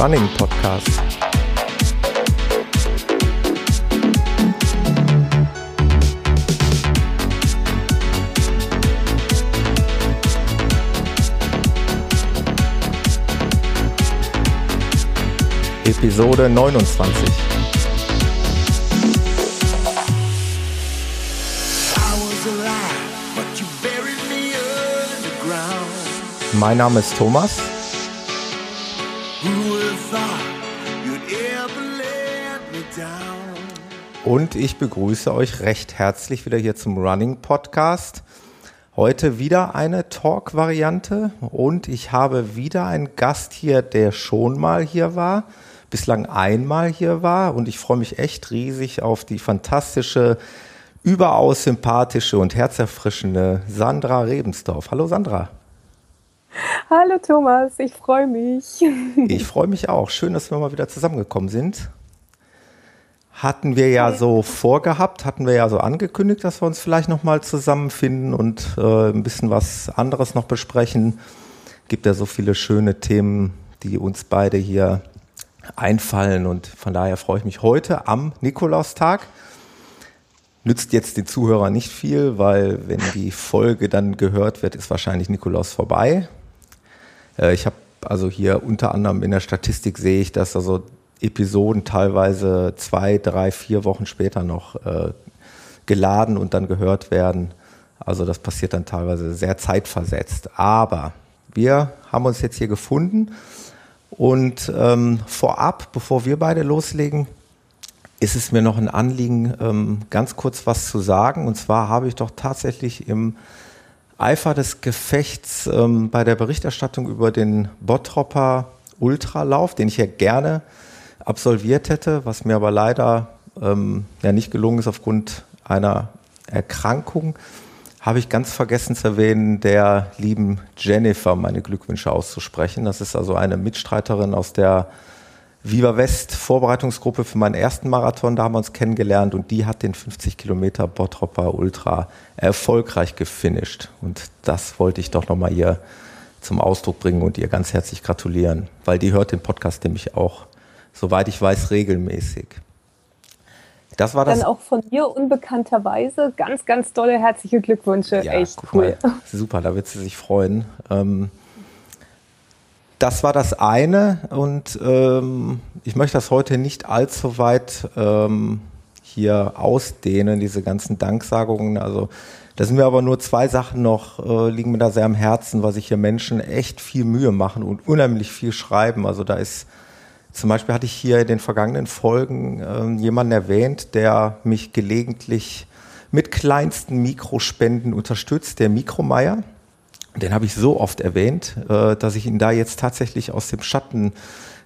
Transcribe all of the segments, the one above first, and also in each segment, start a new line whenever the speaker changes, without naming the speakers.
Running Podcast. Episode 29. Mein Name ist Thomas. Und ich begrüße euch recht herzlich wieder hier zum Running Podcast. Heute wieder eine Talk-Variante und ich habe wieder einen Gast hier, der schon mal hier war, bislang einmal hier war und ich freue mich echt riesig auf die fantastische, überaus sympathische und herzerfrischende Sandra Rebensdorf. Hallo Sandra.
Hallo Thomas, ich freue mich.
Ich freue mich auch. Schön, dass wir mal wieder zusammengekommen sind. Hatten wir ja so vorgehabt, hatten wir ja so angekündigt, dass wir uns vielleicht nochmal zusammenfinden und äh, ein bisschen was anderes noch besprechen. Gibt ja so viele schöne Themen, die uns beide hier einfallen und von daher freue ich mich heute am Nikolaustag. Nützt jetzt den Zuhörern nicht viel, weil wenn die Folge dann gehört wird, ist wahrscheinlich Nikolaus vorbei. Äh, ich habe also hier unter anderem in der Statistik sehe ich, dass also Episoden teilweise zwei, drei, vier Wochen später noch äh, geladen und dann gehört werden. Also das passiert dann teilweise sehr zeitversetzt. Aber wir haben uns jetzt hier gefunden und ähm, vorab, bevor wir beide loslegen, ist es mir noch ein Anliegen, ähm, ganz kurz was zu sagen. Und zwar habe ich doch tatsächlich im Eifer des Gefechts ähm, bei der Berichterstattung über den Bottropper Ultralauf, den ich ja gerne absolviert hätte, was mir aber leider ähm, ja nicht gelungen ist aufgrund einer Erkrankung, habe ich ganz vergessen zu erwähnen, der lieben Jennifer meine Glückwünsche auszusprechen. Das ist also eine Mitstreiterin aus der Viva West Vorbereitungsgruppe für meinen ersten Marathon. Da haben wir uns kennengelernt und die hat den 50 Kilometer Bottropper Ultra erfolgreich gefinisht. Und das wollte ich doch nochmal hier zum Ausdruck bringen und ihr ganz herzlich gratulieren, weil die hört den Podcast nämlich auch soweit ich weiß, regelmäßig.
Das war das. Dann auch von mir unbekannterweise ganz, ganz tolle herzliche Glückwünsche. Ja, Echt cool.
Mal, super, da wird sie sich freuen. Ähm, das war das eine und ähm, ich möchte das heute nicht allzu weit ähm, hier ausdehnen, diese ganzen Danksagungen. Also da sind mir aber nur zwei Sachen noch, äh, liegen mir da sehr am Herzen, weil sich hier Menschen echt viel Mühe machen und unheimlich viel schreiben. Also da ist zum Beispiel hatte ich hier in den vergangenen Folgen äh, jemanden erwähnt, der mich gelegentlich mit kleinsten Mikrospenden unterstützt, der Mikromeier. Den habe ich so oft erwähnt, äh, dass ich ihn da jetzt tatsächlich aus dem Schatten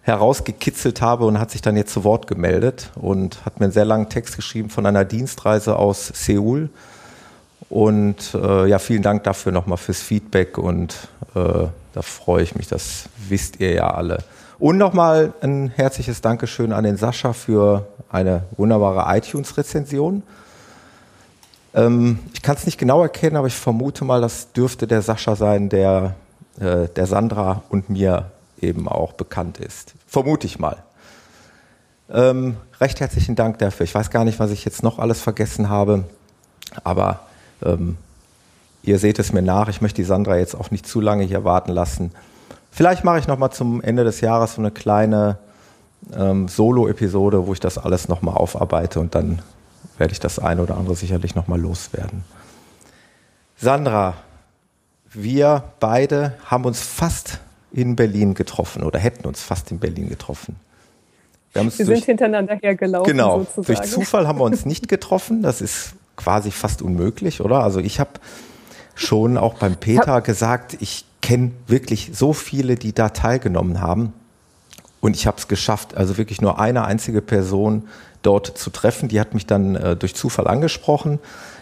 herausgekitzelt habe und hat sich dann jetzt zu Wort gemeldet und hat mir einen sehr langen Text geschrieben von einer Dienstreise aus Seoul. Und äh, ja, vielen Dank dafür nochmal fürs Feedback und äh, da freue ich mich, das wisst ihr ja alle. Und nochmal ein herzliches Dankeschön an den Sascha für eine wunderbare iTunes-Rezension. Ähm, ich kann es nicht genau erkennen, aber ich vermute mal, das dürfte der Sascha sein, der äh, der Sandra und mir eben auch bekannt ist. Vermute ich mal. Ähm, recht herzlichen Dank dafür. Ich weiß gar nicht, was ich jetzt noch alles vergessen habe, aber ähm, ihr seht es mir nach. Ich möchte die Sandra jetzt auch nicht zu lange hier warten lassen. Vielleicht mache ich noch mal zum Ende des Jahres so eine kleine ähm, Solo-Episode, wo ich das alles noch mal aufarbeite und dann werde ich das eine oder andere sicherlich noch mal loswerden. Sandra, wir beide haben uns fast in Berlin getroffen oder hätten uns fast in Berlin getroffen.
Wir, wir sind durch, hintereinander hergelaufen.
Genau. Sozusagen. Durch Zufall haben wir uns nicht getroffen. Das ist quasi fast unmöglich, oder? Also ich habe schon auch beim Peter gesagt, ich kenne wirklich so viele, die da teilgenommen haben. Und ich habe es geschafft, also wirklich nur eine einzige Person dort zu treffen. Die hat mich dann äh, durch Zufall angesprochen.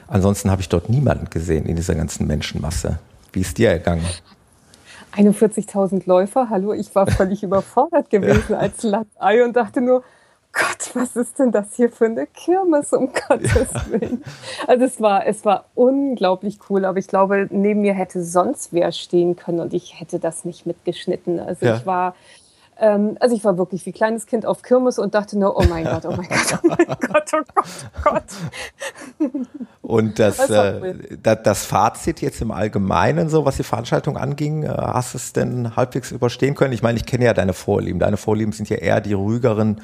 Ansonsten habe ich dort niemanden gesehen in dieser ganzen Menschenmasse. Wie ist dir ergangen?
41.000 Läufer, hallo, ich war völlig überfordert gewesen ja. als Latei und dachte nur, Gott, was ist denn das hier für eine Kirmes, um Gottes Willen. Also es war, es war unglaublich cool, aber ich glaube, neben mir hätte sonst wer stehen können und ich hätte das nicht mitgeschnitten. Also ja. ich war Ähm, also ich war wirklich wie kleines Kind auf Kirmes und dachte nur, oh mein Gott, oh mein Gott, oh mein Gott, oh Gott, oh
Gott. Und das, das, äh, das Fazit jetzt im Allgemeinen, so was die Veranstaltung anging, äh, hast du es denn halbwegs überstehen können? Ich meine, ich kenne ja deine Vorlieben. Deine Vorlieben sind ja eher die ruhigeren,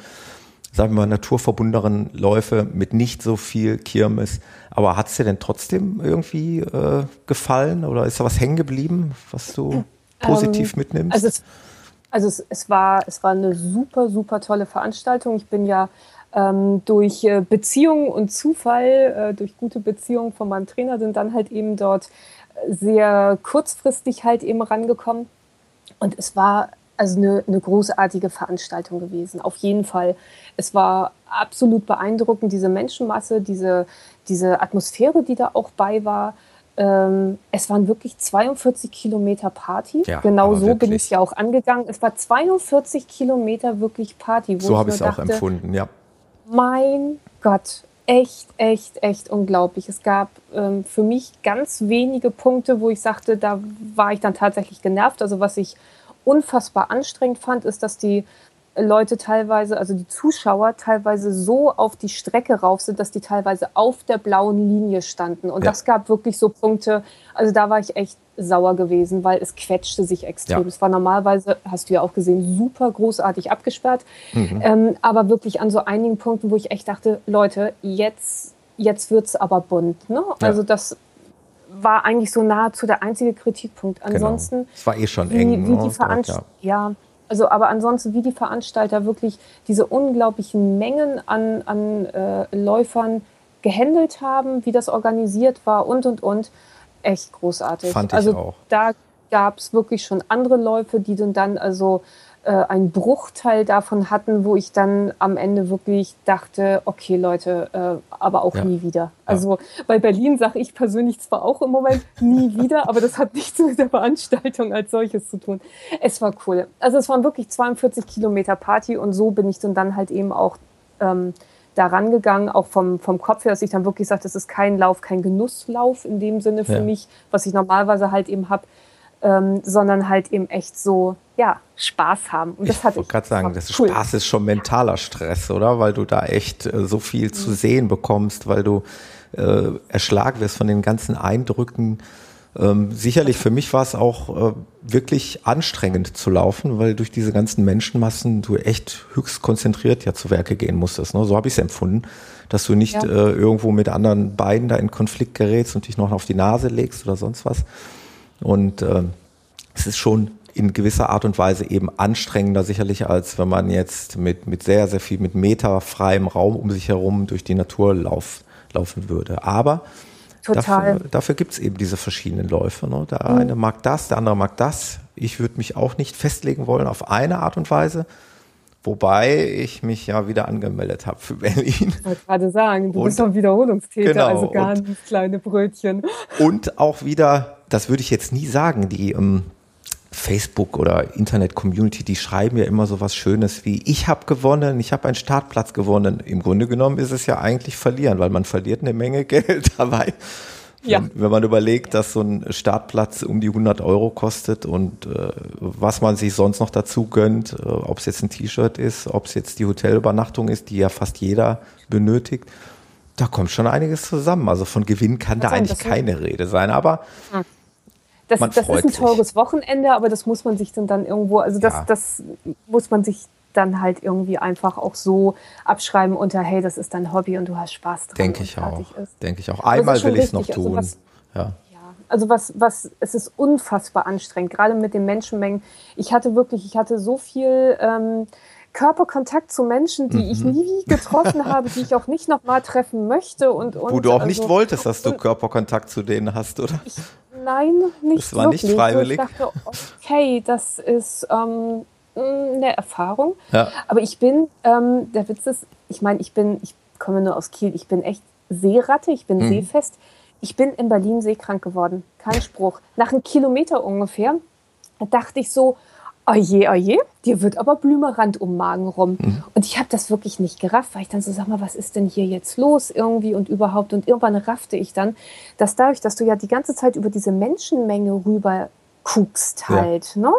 sagen wir mal, naturverbundeneren Läufe mit nicht so viel Kirmes. Aber hat es dir denn trotzdem irgendwie äh, gefallen oder ist da was hängen geblieben, was du ähm, positiv mitnimmst?
Also es, also es, es, war, es war eine super, super tolle Veranstaltung. Ich bin ja ähm, durch äh, Beziehungen und Zufall, äh, durch gute Beziehungen von meinem Trainer, sind dann halt eben dort sehr kurzfristig halt eben rangekommen. Und es war also eine, eine großartige Veranstaltung gewesen, auf jeden Fall. Es war absolut beeindruckend, diese Menschenmasse, diese, diese Atmosphäre, die da auch bei war. Ähm, es waren wirklich 42 Kilometer Party. Ja, genau so wirklich. bin ich ja auch angegangen. Es war 42 Kilometer wirklich Party.
so habe ich es auch empfunden, ja.
Mein Gott, echt, echt, echt unglaublich. Es gab ähm, für mich ganz wenige Punkte, wo ich sagte, da war ich dann tatsächlich genervt. Also was ich unfassbar anstrengend fand, ist, dass die Leute teilweise, also die Zuschauer teilweise so auf die Strecke rauf sind, dass die teilweise auf der blauen Linie standen. Und ja. das gab wirklich so Punkte, also da war ich echt sauer gewesen, weil es quetschte sich extrem. Ja. Es war normalerweise, hast du ja auch gesehen, super großartig abgesperrt. Mhm. Ähm, aber wirklich an so einigen Punkten, wo ich echt dachte, Leute, jetzt, jetzt es aber bunt. Ne? Ja. Also das war eigentlich so nahezu der einzige Kritikpunkt. Genau. Ansonsten.
Genau. Es war eh schon eng.
Wie, wie die Veranst ja. Also, aber ansonsten, wie die Veranstalter wirklich diese unglaublichen Mengen an, an äh, Läufern gehandelt haben, wie das organisiert war und, und, und. Echt großartig.
Fand
ich also,
auch.
Da gab es wirklich schon andere Läufe, die dann also äh, einen Bruchteil davon hatten, wo ich dann am Ende wirklich dachte, okay Leute, äh, aber auch ja. nie wieder. Also ja. bei Berlin sage ich persönlich zwar auch im Moment nie wieder, aber das hat nichts mit der Veranstaltung als solches zu tun. Es war cool. Also es waren wirklich 42 Kilometer Party und so bin ich dann halt eben auch ähm, daran gegangen, auch vom, vom Kopf her, dass ich dann wirklich sage, das ist kein Lauf, kein Genusslauf in dem Sinne für ja. mich, was ich normalerweise halt eben habe, ähm, sondern halt eben echt so, ja, Spaß haben.
Und das ich wollte gerade sagen, das cool. Spaß ist schon mentaler Stress, oder? Weil du da echt äh, so viel mhm. zu sehen bekommst, weil du äh, erschlagen wirst von den ganzen Eindrücken. Ähm, sicherlich für mich war es auch äh, wirklich anstrengend zu laufen, weil durch diese ganzen Menschenmassen du echt höchst konzentriert ja zu Werke gehen musstest. Ne? So habe ich es empfunden, dass du nicht ja. äh, irgendwo mit anderen Beinen da in Konflikt gerätst und dich noch auf die Nase legst oder sonst was. Und äh, es ist schon in gewisser Art und Weise eben anstrengender sicherlich, als wenn man jetzt mit, mit sehr, sehr viel, mit meterfreiem Raum um sich herum durch die Natur lauf, laufen würde. Aber Total. dafür, dafür gibt es eben diese verschiedenen Läufe. Ne? Der mhm. eine mag das, der andere mag das. Ich würde mich auch nicht festlegen wollen auf eine Art und Weise. Wobei ich mich ja wieder angemeldet habe für Berlin.
Ich wollte gerade sagen, du und, bist doch Wiederholungstäter, genau, also ganz und, kleine Brötchen.
Und auch wieder das würde ich jetzt nie sagen, die ähm, Facebook oder Internet-Community, die schreiben ja immer so was Schönes wie, ich habe gewonnen, ich habe einen Startplatz gewonnen. Im Grunde genommen ist es ja eigentlich verlieren, weil man verliert eine Menge Geld dabei. Ja. Wenn man überlegt, dass so ein Startplatz um die 100 Euro kostet und äh, was man sich sonst noch dazu gönnt, äh, ob es jetzt ein T-Shirt ist, ob es jetzt die Hotelübernachtung ist, die ja fast jeder benötigt, da kommt schon einiges zusammen. Also von Gewinn kann da eigentlich keine Rede sein. Aber hm.
Das, das ist ein teures sich. Wochenende, aber das muss man sich dann, dann irgendwo, also das, ja. das muss man sich dann halt irgendwie einfach auch so abschreiben unter, hey, das ist dein Hobby und du hast Spaß dran.
Denke ich auch. Denke ich auch. Einmal will ich es noch also tun. Also was, ja.
Also was, was, es ist unfassbar anstrengend, gerade mit den Menschenmengen. Ich hatte wirklich, ich hatte so viel ähm, Körperkontakt zu Menschen, die mhm. ich nie getroffen habe, die ich auch nicht nochmal treffen möchte. Und, und,
Wo du auch also, nicht wolltest, dass du Körperkontakt zu denen hast, oder?
Ich, nein, nicht
Das war wirklich. nicht freiwillig.
Ich dachte, okay, das ist ähm, eine Erfahrung. Ja. Aber ich bin, ähm, der Witz ist, ich meine, ich bin, ich komme nur aus Kiel, ich bin echt Seeratte, ich bin mhm. seefest. Ich bin in Berlin seekrank geworden. Kein Spruch. Nach einem Kilometer ungefähr dachte ich so, oje, oje, dir wird aber Blümerand um Magen rum. Mhm. Und ich habe das wirklich nicht gerafft, weil ich dann so, sag mal, was ist denn hier jetzt los irgendwie und überhaupt. Und irgendwann raffte ich dann, dass dadurch, dass du ja die ganze Zeit über diese Menschenmenge rüber guckst halt, ja. ne?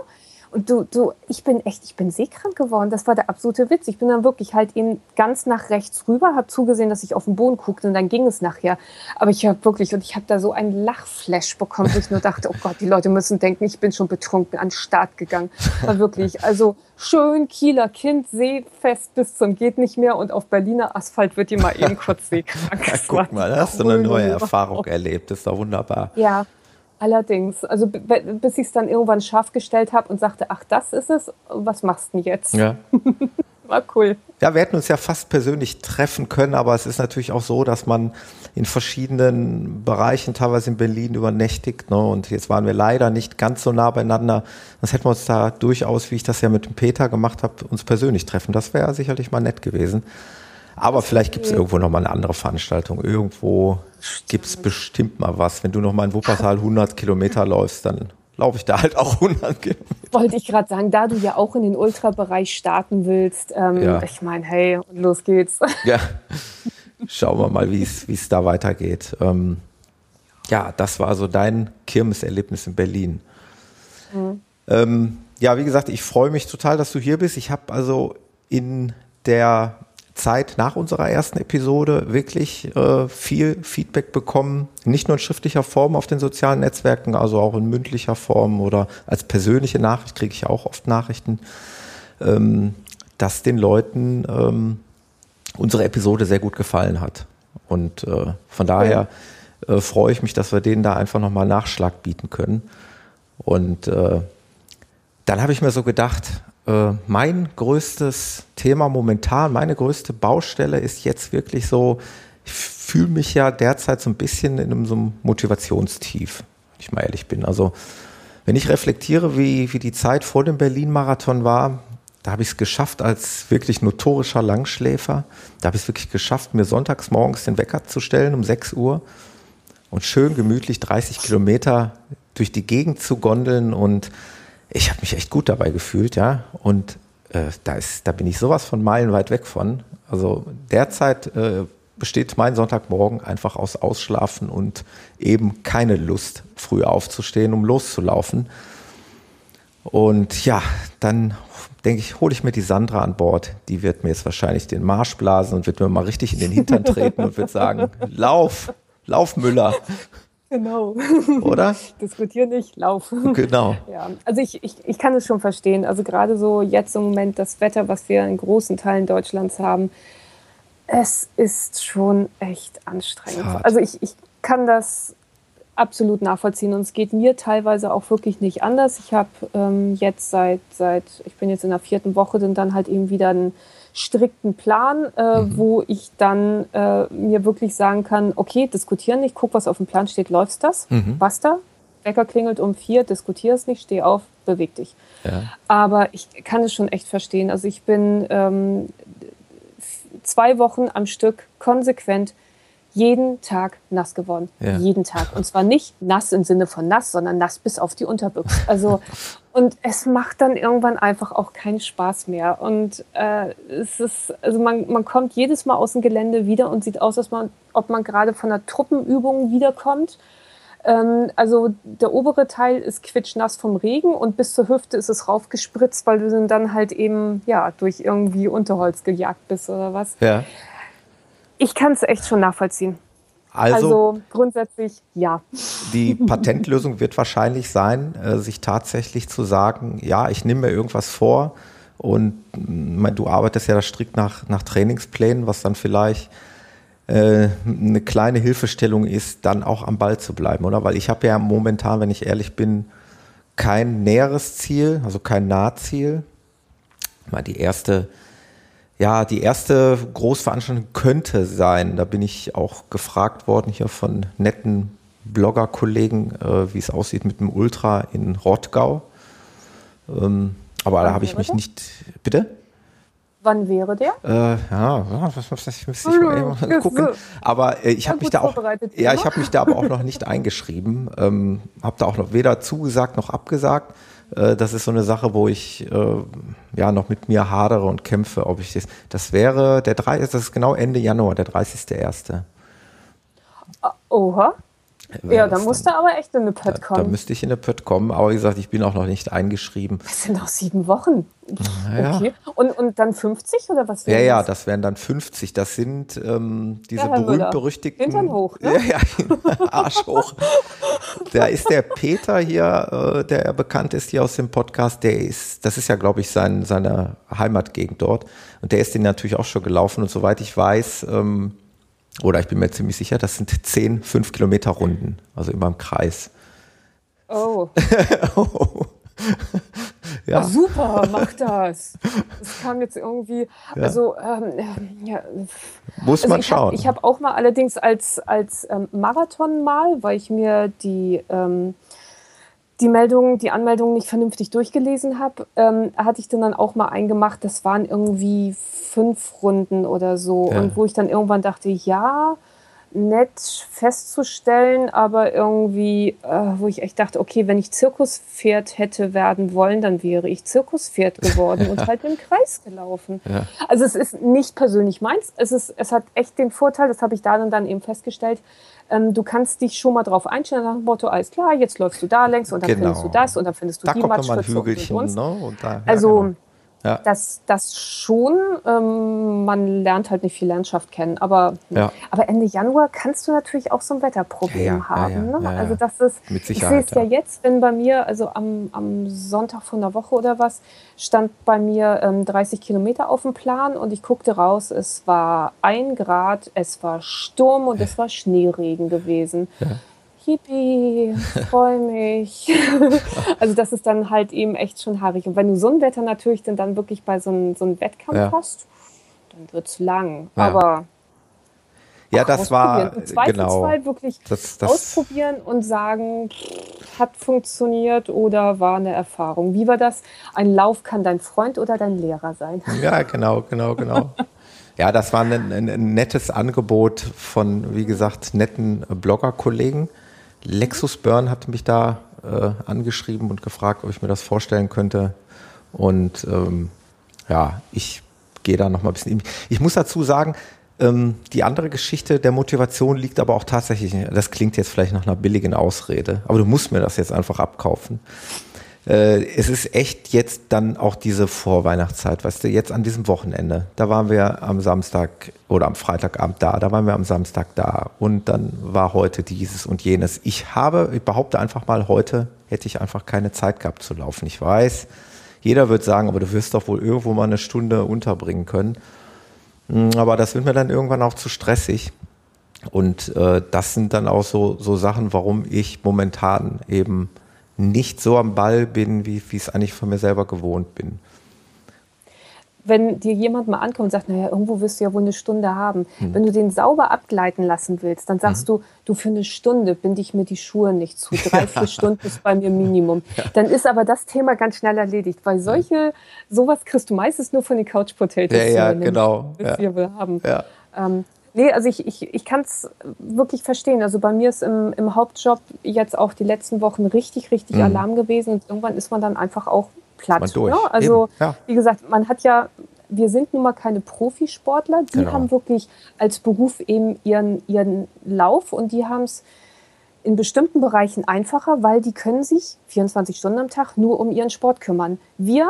Und du, du, ich bin echt, ich bin seekrank geworden. Das war der absolute Witz. Ich bin dann wirklich halt ihn ganz nach rechts rüber, habe zugesehen, dass ich auf den Boden guckte und dann ging es nachher. Aber ich habe wirklich, und ich habe da so einen Lachflash bekommen, wo ich nur dachte, oh Gott, die Leute müssen denken, ich bin schon betrunken an den Start gegangen. War wirklich, also schön Kieler Kind, seefest bis zum geht nicht mehr und auf Berliner Asphalt wird die mal eben kurz seekrank.
Ja, guck mal, da hast du eine neue Erfahrung erlebt. Das ist doch wunderbar.
Ja, allerdings. Also bis ich es dann irgendwann scharf gestellt habe und sagte, ach, das ist es, was machst du denn jetzt?
Ja.
War cool.
Ja, wir hätten uns ja fast persönlich treffen können, aber es ist natürlich auch so, dass man in verschiedenen Bereichen, teilweise in Berlin, übernächtigt. Ne? Und jetzt waren wir leider nicht ganz so nah beieinander. Das hätten wir uns da durchaus, wie ich das ja mit dem Peter gemacht habe, uns persönlich treffen. Das wäre sicherlich mal nett gewesen. Aber vielleicht gibt es irgendwo noch mal eine andere Veranstaltung. Irgendwo gibt es bestimmt mal was. Wenn du noch mal in Wuppertal 100 Kilometer läufst, dann laufe ich da halt auch 100 Kilometer.
Wollte ich gerade sagen, da du ja auch in den Ultrabereich starten willst, ähm, ja. ich meine, hey, los geht's.
Ja, schauen wir mal, wie es da weitergeht. Ähm, ja, das war so dein Kirmeserlebnis in Berlin. Mhm. Ähm, ja, wie gesagt, ich freue mich total, dass du hier bist. Ich habe also in der Zeit nach unserer ersten Episode wirklich äh, viel Feedback bekommen, nicht nur in schriftlicher Form auf den sozialen Netzwerken, also auch in mündlicher Form oder als persönliche Nachricht kriege ich auch oft Nachrichten, ähm, dass den Leuten ähm, unsere Episode sehr gut gefallen hat. Und äh, von daher äh, freue ich mich, dass wir denen da einfach nochmal Nachschlag bieten können. Und äh, dann habe ich mir so gedacht, äh, mein größtes Thema momentan, meine größte Baustelle ist jetzt wirklich so, ich fühle mich ja derzeit so ein bisschen in einem, so einem Motivationstief, wenn ich mal ehrlich bin. Also wenn ich reflektiere, wie, wie die Zeit vor dem Berlin-Marathon war, da habe ich es geschafft als wirklich notorischer Langschläfer. Da habe ich es wirklich geschafft, mir sonntags morgens den Wecker zu stellen um 6 Uhr und schön gemütlich 30 Kilometer durch die Gegend zu gondeln und ich habe mich echt gut dabei gefühlt, ja. Und äh, da, ist, da bin ich sowas von meilenweit weg von. Also derzeit äh, besteht mein Sonntagmorgen einfach aus Ausschlafen und eben keine Lust, früh aufzustehen, um loszulaufen. Und ja, dann denke ich, hole ich mir die Sandra an Bord. Die wird mir jetzt wahrscheinlich den Marsch blasen und wird mir mal richtig in den Hintern treten und wird sagen, lauf, lauf Müller.
Genau.
Oder?
Diskutier nicht, lauf.
Genau.
Ja, also ich, ich, ich kann es schon verstehen. Also gerade so jetzt im Moment das Wetter, was wir in großen Teilen Deutschlands haben, es ist schon echt anstrengend. Hart. Also ich, ich kann das absolut nachvollziehen und es geht mir teilweise auch wirklich nicht anders. Ich habe ähm, jetzt seit, seit, ich bin jetzt in der vierten Woche, dann halt eben wieder ein strikten Plan, äh, mhm. wo ich dann äh, mir wirklich sagen kann, okay, diskutieren nicht, guck, was auf dem Plan steht, läuft das, mhm. basta. Wecker klingelt um vier, diskutier es nicht, steh auf, beweg dich. Ja. Aber ich kann es schon echt verstehen. Also ich bin ähm, zwei Wochen am Stück konsequent jeden Tag nass geworden. Ja. Jeden Tag. Und zwar nicht nass im Sinne von nass, sondern nass bis auf die Unterbüchse. Also, und es macht dann irgendwann einfach auch keinen Spaß mehr. Und äh, es ist, also man, man kommt jedes Mal aus dem Gelände wieder und sieht aus, als man, ob man gerade von einer Truppenübung wiederkommt. Ähm, also der obere Teil ist quitschnass vom Regen und bis zur Hüfte ist es raufgespritzt, weil du dann halt eben ja durch irgendwie Unterholz gejagt bist oder was.
Ja.
Ich kann es echt schon nachvollziehen. Also, also, grundsätzlich ja.
Die Patentlösung wird wahrscheinlich sein, äh, sich tatsächlich zu sagen, ja, ich nehme mir irgendwas vor und mein, du arbeitest ja da strikt nach, nach Trainingsplänen, was dann vielleicht äh, eine kleine Hilfestellung ist, dann auch am Ball zu bleiben, oder? Weil ich habe ja momentan, wenn ich ehrlich bin, kein näheres Ziel, also kein Nahziel. Mal die erste ja, die erste Großveranstaltung könnte sein. Da bin ich auch gefragt worden hier von netten Blogger-Kollegen, äh, wie es aussieht mit dem Ultra in Rottgau. Ähm, aber da habe ich mich der? nicht. Bitte?
Wann wäre der?
Äh, ja, das müsste ich mal eben gucken. Aber äh, ich habe mich da auch, ja, ich habe mich da aber auch noch nicht eingeschrieben. Ähm, habe da auch noch weder zugesagt noch abgesagt. Äh, das ist so eine Sache, wo ich äh, ja noch mit mir hadere und kämpfe, ob ich das. Das wäre der 3, das ist genau Ende Januar, der 30.01.
Oha. Ja, da musst du aber echt in eine Pött kommen.
Da, da, müsste ich in eine Pött kommen, aber wie gesagt, ich bin auch noch nicht eingeschrieben.
Das sind noch sieben Wochen. Ja. Okay. Und, und dann 50 oder was?
Ja, ja, das wären dann 50. Das sind ähm, diese ja, berühmt-berüchtigten.
Hintern hoch, ne?
Ja, ja, Arsch hoch. da ist der Peter hier, äh, der bekannt ist hier aus dem Podcast, der ist, das ist ja, glaube ich, sein, seine Heimatgegend dort. Und der ist den natürlich auch schon gelaufen. Und soweit ich weiß, ähm, oder ich bin mir ziemlich sicher, das sind 10 5 Kilometer Runden, also immer im Kreis.
Oh. oh. ja. Ach, super, mach das. Das kam jetzt irgendwie, ja. also ähm, ja.
Muss also man schauen.
ich habe auch mal allerdings als, als ähm, Marathon mal, weil ich mir die ähm, die Meldung, die Anmeldung nicht vernünftig durchgelesen habe, ähm, hatte ich dann auch mal eingemacht. Das waren irgendwie fünf Runden oder so. Ja. Und wo ich dann irgendwann dachte, ja, nett festzustellen, aber irgendwie, äh, wo ich echt dachte, okay, wenn ich Zirkuspferd hätte werden wollen, dann wäre ich Zirkuspferd geworden und halt im Kreis gelaufen. Ja. Also es ist nicht persönlich meins. Es, ist, es hat echt den Vorteil, das habe ich da und dann eben festgestellt, ähm, du kannst dich schon mal drauf einstellen, nach dem Motto, alles klar, jetzt läufst du da längs und dann genau. findest du das und dann findest du
da
die
kommt Matschpfütze und, und, und. Ne? und
da, ja, also genau. Ja. Das, das schon. Ähm, man lernt halt nicht viel Landschaft kennen. Aber,
ja.
aber Ende Januar kannst du natürlich auch so ein Wetterproblem ja, haben. Ne? Also das ist,
Mit
Sicherheit, ich sehe es ja. jetzt, wenn bei mir, also am, am Sonntag von der Woche oder was, stand bei mir ähm, 30 Kilometer auf dem Plan und ich guckte raus, es war ein Grad, es war Sturm und es war Schneeregen gewesen. Yippie, freue mich. also das ist dann halt eben echt schon haarig. Und wenn du so ein Wetter natürlich dann, dann wirklich bei so einem, so einem Wettkampf ja. hast, dann wird es lang. Ja. Aber
ja, das war
genau. wirklich
das, das
ausprobieren und sagen, hat funktioniert oder war eine Erfahrung. Wie war das? Ein Lauf kann dein Freund oder dein Lehrer sein.
Ja, genau, genau, genau. ja, das war ein, ein, ein nettes Angebot von, wie gesagt, netten Blogger-Kollegen Lexus Burn hat mich da äh, angeschrieben und gefragt, ob ich mir das vorstellen könnte. Und ähm, ja, ich gehe da noch mal ein bisschen. Ich muss dazu sagen, ähm, die andere Geschichte der Motivation liegt aber auch tatsächlich, das klingt jetzt vielleicht nach einer billigen Ausrede, aber du musst mir das jetzt einfach abkaufen äh, es ist echt jetzt dann auch diese Vorweihnachtszeit, weißt du, jetzt an diesem Wochenende. Da waren wir am Samstag oder am Freitagabend da, da waren wir am Samstag da und dann war heute dieses und jenes. Ich habe, ich behaupte einfach mal, heute hätte ich einfach keine Zeit gehabt zu laufen. Ich weiß, jeder wird sagen, aber du wirst doch wohl irgendwo mal eine Stunde unterbringen können. Hm, aber das wird mir dann irgendwann auch zu stressig. Und äh, das sind dann auch so, so Sachen, warum ich momentan eben nicht so am Ball bin, wie ich es eigentlich von mir selber gewohnt bin.
Wenn dir jemand mal ankommt und sagt, naja, irgendwo wirst du ja wohl eine Stunde haben. Hm. Wenn du den sauber abgleiten lassen willst, dann sagst mhm. du, du für eine Stunde binde ich mir die Schuhe nicht zu. Drei, vier Stunden ist bei mir Minimum. Ja. Dann ist aber das Thema ganz schnell erledigt, weil solche, sowas kriegst du meistens nur von den Couch Potatoes.
Ja, ja, genau.
Ja. Wir haben. Ja. Ähm, Nee, also ich, ich, ich kann es wirklich verstehen. Also bei mir ist im, im Hauptjob jetzt auch die letzten Wochen richtig, richtig mhm. Alarm gewesen und irgendwann ist man dann einfach auch platt.
Durch. Ne?
Also ja. wie gesagt, man hat ja, wir sind nun mal keine Profisportler, die genau. haben wirklich als Beruf eben ihren, ihren Lauf und die haben es in bestimmten Bereichen einfacher, weil die können sich 24 Stunden am Tag nur um ihren Sport kümmern. Wir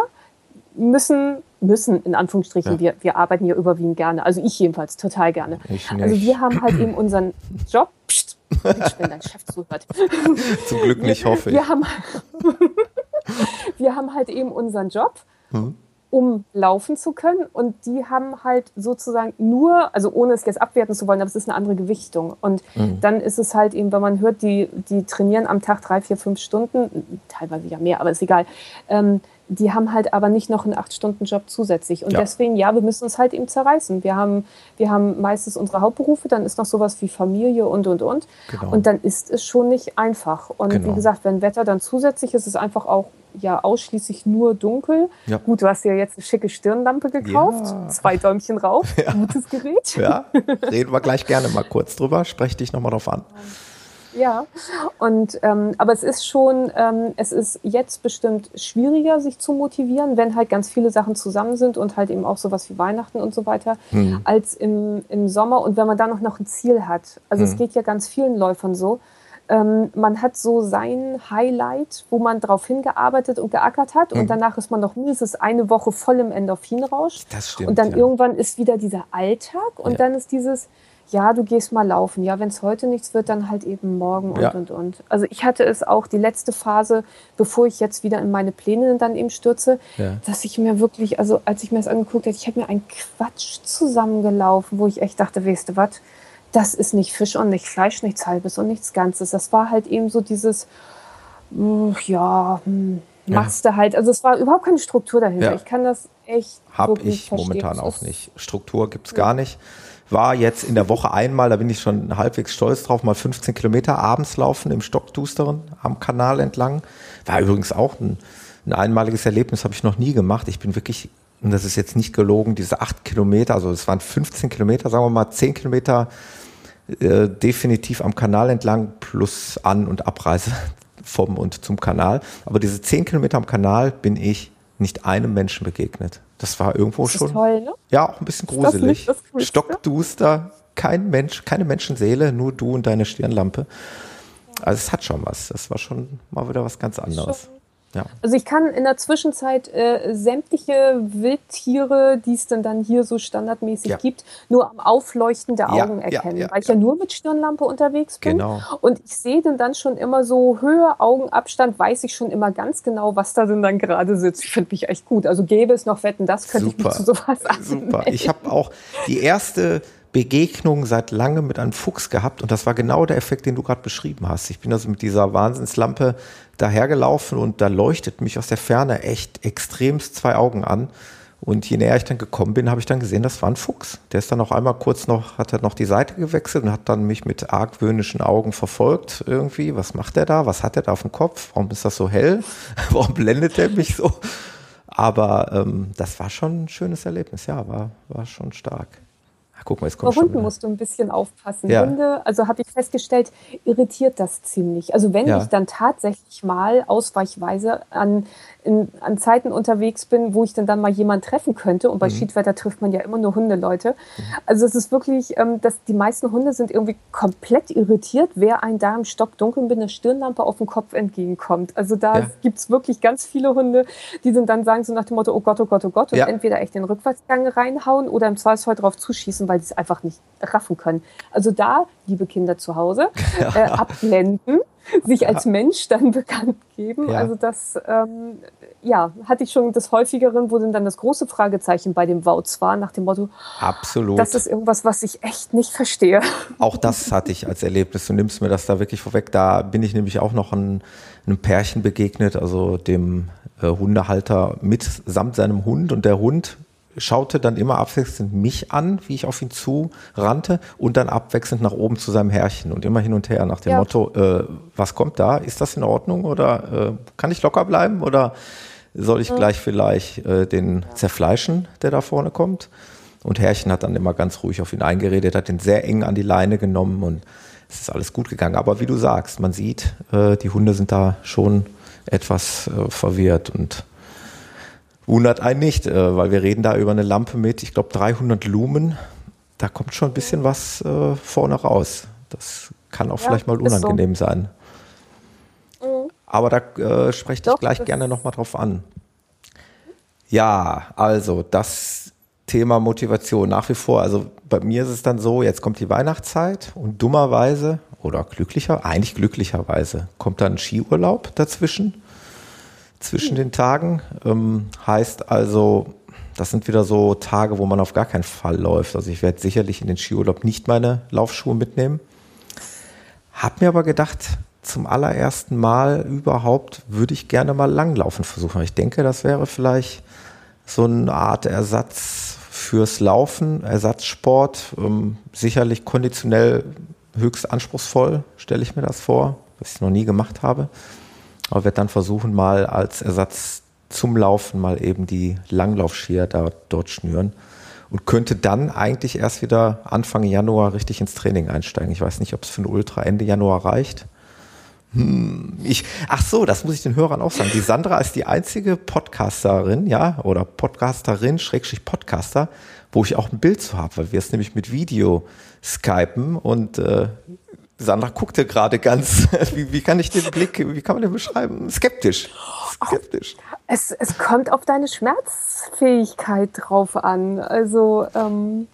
müssen müssen, in Anführungsstrichen, ja. wir, wir arbeiten hier überwiegend gerne. Also ich jedenfalls total gerne. Also wir haben halt eben unseren Job. Psst, wenn dein Chef zuhört.
Zum Glück nicht, hoffe
ich. Wir haben, wir haben halt eben unseren Job. Hm um laufen zu können. Und die haben halt sozusagen nur, also ohne es jetzt abwerten zu wollen, aber es ist eine andere Gewichtung. Und mhm. dann ist es halt eben, wenn man hört, die, die trainieren am Tag drei, vier, fünf Stunden, teilweise ja mehr, aber ist egal. Ähm, die haben halt aber nicht noch einen Acht-Stunden-Job zusätzlich. Und ja. deswegen, ja, wir müssen uns halt eben zerreißen. Wir haben, wir haben meistens unsere Hauptberufe, dann ist noch sowas wie Familie und, und, und. Genau. Und dann ist es schon nicht einfach. Und genau. wie gesagt, wenn Wetter dann zusätzlich ist, ist es einfach auch ja ausschließlich nur dunkel. Ja. Gut, du hast ja jetzt eine schicke Stirnlampe gekauft, ja. zwei Däumchen rauf, gutes Gerät.
Ja, reden wir gleich gerne mal kurz drüber, sprech dich nochmal drauf an.
Ja, und ähm, aber es ist schon, ähm, es ist jetzt bestimmt schwieriger, sich zu motivieren, wenn halt ganz viele Sachen zusammen sind und halt eben auch sowas wie Weihnachten und so weiter, mhm. als im, im Sommer und wenn man da noch, noch ein Ziel hat. Also mhm. es geht ja ganz vielen Läufern so, ähm, man hat so sein Highlight, wo man drauf hingearbeitet und geackert hat mhm. und danach ist man noch mindestens eine Woche voll im Endorphinrausch.
Das stimmt.
Und dann
ja.
irgendwann ist wieder dieser Alltag und
Ja.
dann ist dieses, ja, du gehst mal laufen. Ja, wenn es heute nichts wird, dann halt eben morgen und
Ja.
und und. Also ich hatte es auch die letzte Phase, bevor ich jetzt wieder in meine Pläne dann eben stürze,
Ja.
dass ich mir wirklich, also als ich mir das angeguckt habe, ich habe mir einen Quatsch zusammengelaufen, wo ich echt dachte, weißt du was, das ist nicht Fisch und nicht Fleisch, nichts Halbes und nichts Ganzes. Das war halt eben so dieses, ja, hm,
Ja.
machst du halt. Also es war überhaupt keine Struktur dahinter.
Ja.
Ich kann das echt wirklich
ich
verstehen.
momentan auch nicht. Struktur gibt es gar nicht. War jetzt in der Woche einmal, da bin ich schon halbwegs stolz drauf, mal 15 Kilometer abends laufen im Stockdusteren am Kanal entlang. War übrigens auch ein, ein einmaliges Erlebnis, habe ich noch nie gemacht. Ich bin wirklich, und das ist jetzt nicht gelogen, diese acht Kilometer, also es waren 15 Kilometer, sagen wir mal 10 Kilometer äh, definitiv am Kanal entlang plus An- und Abreise vom und zum Kanal. Aber diese 10 Kilometer am Kanal bin ich nicht einem Menschen begegnet. Das war irgendwo
Das
schon.
toll, ne?
Ja, auch ein bisschen
das
gruselig.
das Coolste?
Stockduster, kein Mensch, keine Menschenseele, nur du und deine Stirnlampe. Also es hat schon was. Das war schon mal wieder was ganz anderes.
Schon.
Ja.
Also ich kann in der Zwischenzeit äh, sämtliche Wildtiere, die es denn dann hier so standardmäßig
Ja.
gibt, nur am Aufleuchten der Augen
ja,
erkennen, weil ich ja nur mit Stirnlampe unterwegs bin.
Genau.
Und ich sehe dann dann schon immer so Höhe, Augenabstand, weiß ich schon immer ganz genau, was da denn dann gerade sitzt. Ich finde mich echt gut. Also gäbe es noch Wetten, das könnte ich mich zu sowas
Super.
anmelden.
Ich habe auch die erste Begegnung seit langem mit einem Fuchs gehabt und das war genau der Effekt, den du gerade beschrieben hast. Ich bin also mit dieser Wahnsinnslampe dahergelaufen und da leuchtet mich aus der Ferne echt extremst zwei Augen an. Und je näher ich dann gekommen bin, habe ich dann gesehen, das war ein Fuchs. Der ist dann noch einmal kurz noch, hat er noch die Seite gewechselt und hat dann mich mit argwöhnischen Augen verfolgt irgendwie. Was macht er da? Was hat er da auf dem Kopf? Warum ist das so hell? Warum blendet er mich so? Aber ähm, das war schon ein schönes Erlebnis, ja, war, war schon stark. Ach, guck mal,
Bei
kommt schon
Hunden musst du ein bisschen aufpassen.
Ja.
Hunde, also habe ich festgestellt, irritiert das ziemlich. Also wenn
Ja.
ich dann tatsächlich mal ausweichweise an, in, an Zeiten unterwegs bin, wo ich dann dann mal jemanden treffen könnte,
Mhm.
und bei Schiedwetter trifft man ja immer nur Hundeleute. Also es ist wirklich, ähm, dass die meisten Hunde sind irgendwie komplett irritiert, wer ein da im Stockdunkeln mit einer Stirnlampe auf dem Kopf entgegenkommt. Also da
Ja.
gibt es wirklich ganz viele Hunde, die dann, dann sagen so nach dem Motto, oh Gott, oh Gott, oh Gott, und
Ja.
entweder echt den Rückwärtsgang reinhauen oder im Zweifelsfall drauf zuschießen, weil sie es einfach nicht raffen können. Also da, liebe Kinder zu Hause, äh, abblenden, sich als Mensch dann bekannt geben.
Ja.
Also das, ähm, ja, hatte ich schon des Häufigeren, wo dann das große Fragezeichen bei dem Wauz war, nach dem Motto,
Absolut.
das ist irgendwas, was ich echt nicht verstehe.
Auch das hatte ich als Erlebnis. Du nimmst mir das da wirklich vorweg. Da bin ich nämlich auch noch ein, einem Pärchen begegnet, also dem äh, Hundehalter mit samt seinem Hund. Und der Hund schaute dann immer abwechselnd mich an, wie ich auf ihn zu rannte und dann abwechselnd nach oben zu seinem Herrchen und immer hin und her nach dem
Ja.
Motto, äh, was kommt da? Ist das in Ordnung oder äh, kann ich locker bleiben oder soll ich gleich vielleicht äh, den zerfleischen, der da vorne kommt? Und Herrchen hat dann immer ganz ruhig auf ihn eingeredet, hat ihn sehr eng an die Leine genommen und es ist alles gut gegangen. Aber wie du sagst, man sieht, äh, die Hunde sind da schon etwas äh, verwirrt und wundert einen nicht, äh, weil wir reden da über eine Lampe mit, ich glaube, 300 Lumen. Da kommt schon ein bisschen was äh, vorne raus. Das kann auch
Ja,
vielleicht mal
ist so.
unangenehm sein. Aber da äh, spreche ich
Doch,
gleich gerne nochmal drauf an. Ja, also das Thema Motivation nach wie vor. Also bei mir ist es dann so, jetzt kommt die Weihnachtszeit und dummerweise oder glücklicher, eigentlich glücklicherweise kommt dann Skiurlaub dazwischen, zwischen den Tagen. Ähm, heißt also, das sind wieder so Tage, wo man auf gar keinen Fall läuft. Also ich werde sicherlich in den Skiurlaub nicht meine Laufschuhe mitnehmen. Hab mir aber gedacht, zum allerersten Mal überhaupt würde ich gerne mal Langlaufen versuchen. Ich denke, das wäre vielleicht so eine Art Ersatz fürs Laufen, Ersatzsport. Ähm, sicherlich konditionell höchst anspruchsvoll, stelle ich mir das vor, was ich noch nie gemacht habe. Aber werde dann versuchen, mal als Ersatz zum Laufen mal eben die Langlaufskier da, dort schnüren und könnte dann eigentlich erst wieder Anfang Januar richtig ins Training einsteigen. Ich weiß nicht, ob es für ein Ultra Ende Januar reicht. Hm, ich, ach so, das muss ich den Hörern auch sagen. Die Sandra ist die einzige Podcasterin, ja, oder Podcasterin, Schrägstrich Podcaster, wo ich auch ein Bild zu habe, weil wir es nämlich mit Video skypen und äh, Sandra guckte gerade ganz, wie, wie kann ich den Blick, wie kann man den beschreiben? Skeptisch. Skeptisch.
Es, es kommt auf deine Schmerzfähigkeit drauf an. Also ähm,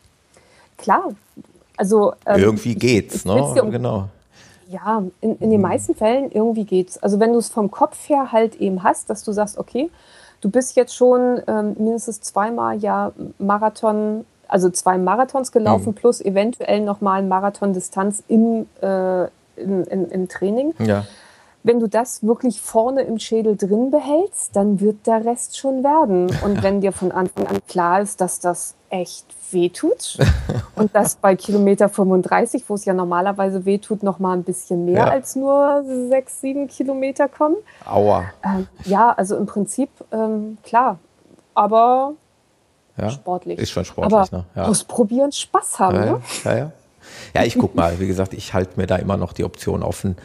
klar. Also
ähm, irgendwie geht's, ich, ich ne? Um, genau.
Ja, in, in den meisten Fällen irgendwie geht's. Also wenn du es vom Kopf her halt eben hast, dass du sagst, okay, du bist jetzt schon ähm, mindestens zweimal ja Marathon also zwei Marathons gelaufen, mhm. plus eventuell nochmal Marathondistanz im, äh, im, im, im, Training.
Ja.
Wenn du das wirklich vorne im Schädel drin behältst, dann wird der Rest schon werden. Und wenn dir von Anfang an klar ist, dass das echt wehtut und das bei Kilometer 35, wo es ja normalerweise wehtut, noch mal ein bisschen mehr ja. als nur sechs, sieben Kilometer kommen.
Aua.
Ähm, ja, also im Prinzip ähm, klar. Aber
ja?
sportlich.
Ist schon sportlich, Aber
ne? Ja. Ausprobieren, Spaß haben,
ja,
ne?
Ja, ja. Ja, ich guck mal, wie gesagt, ich halte mir da immer noch die Option offen,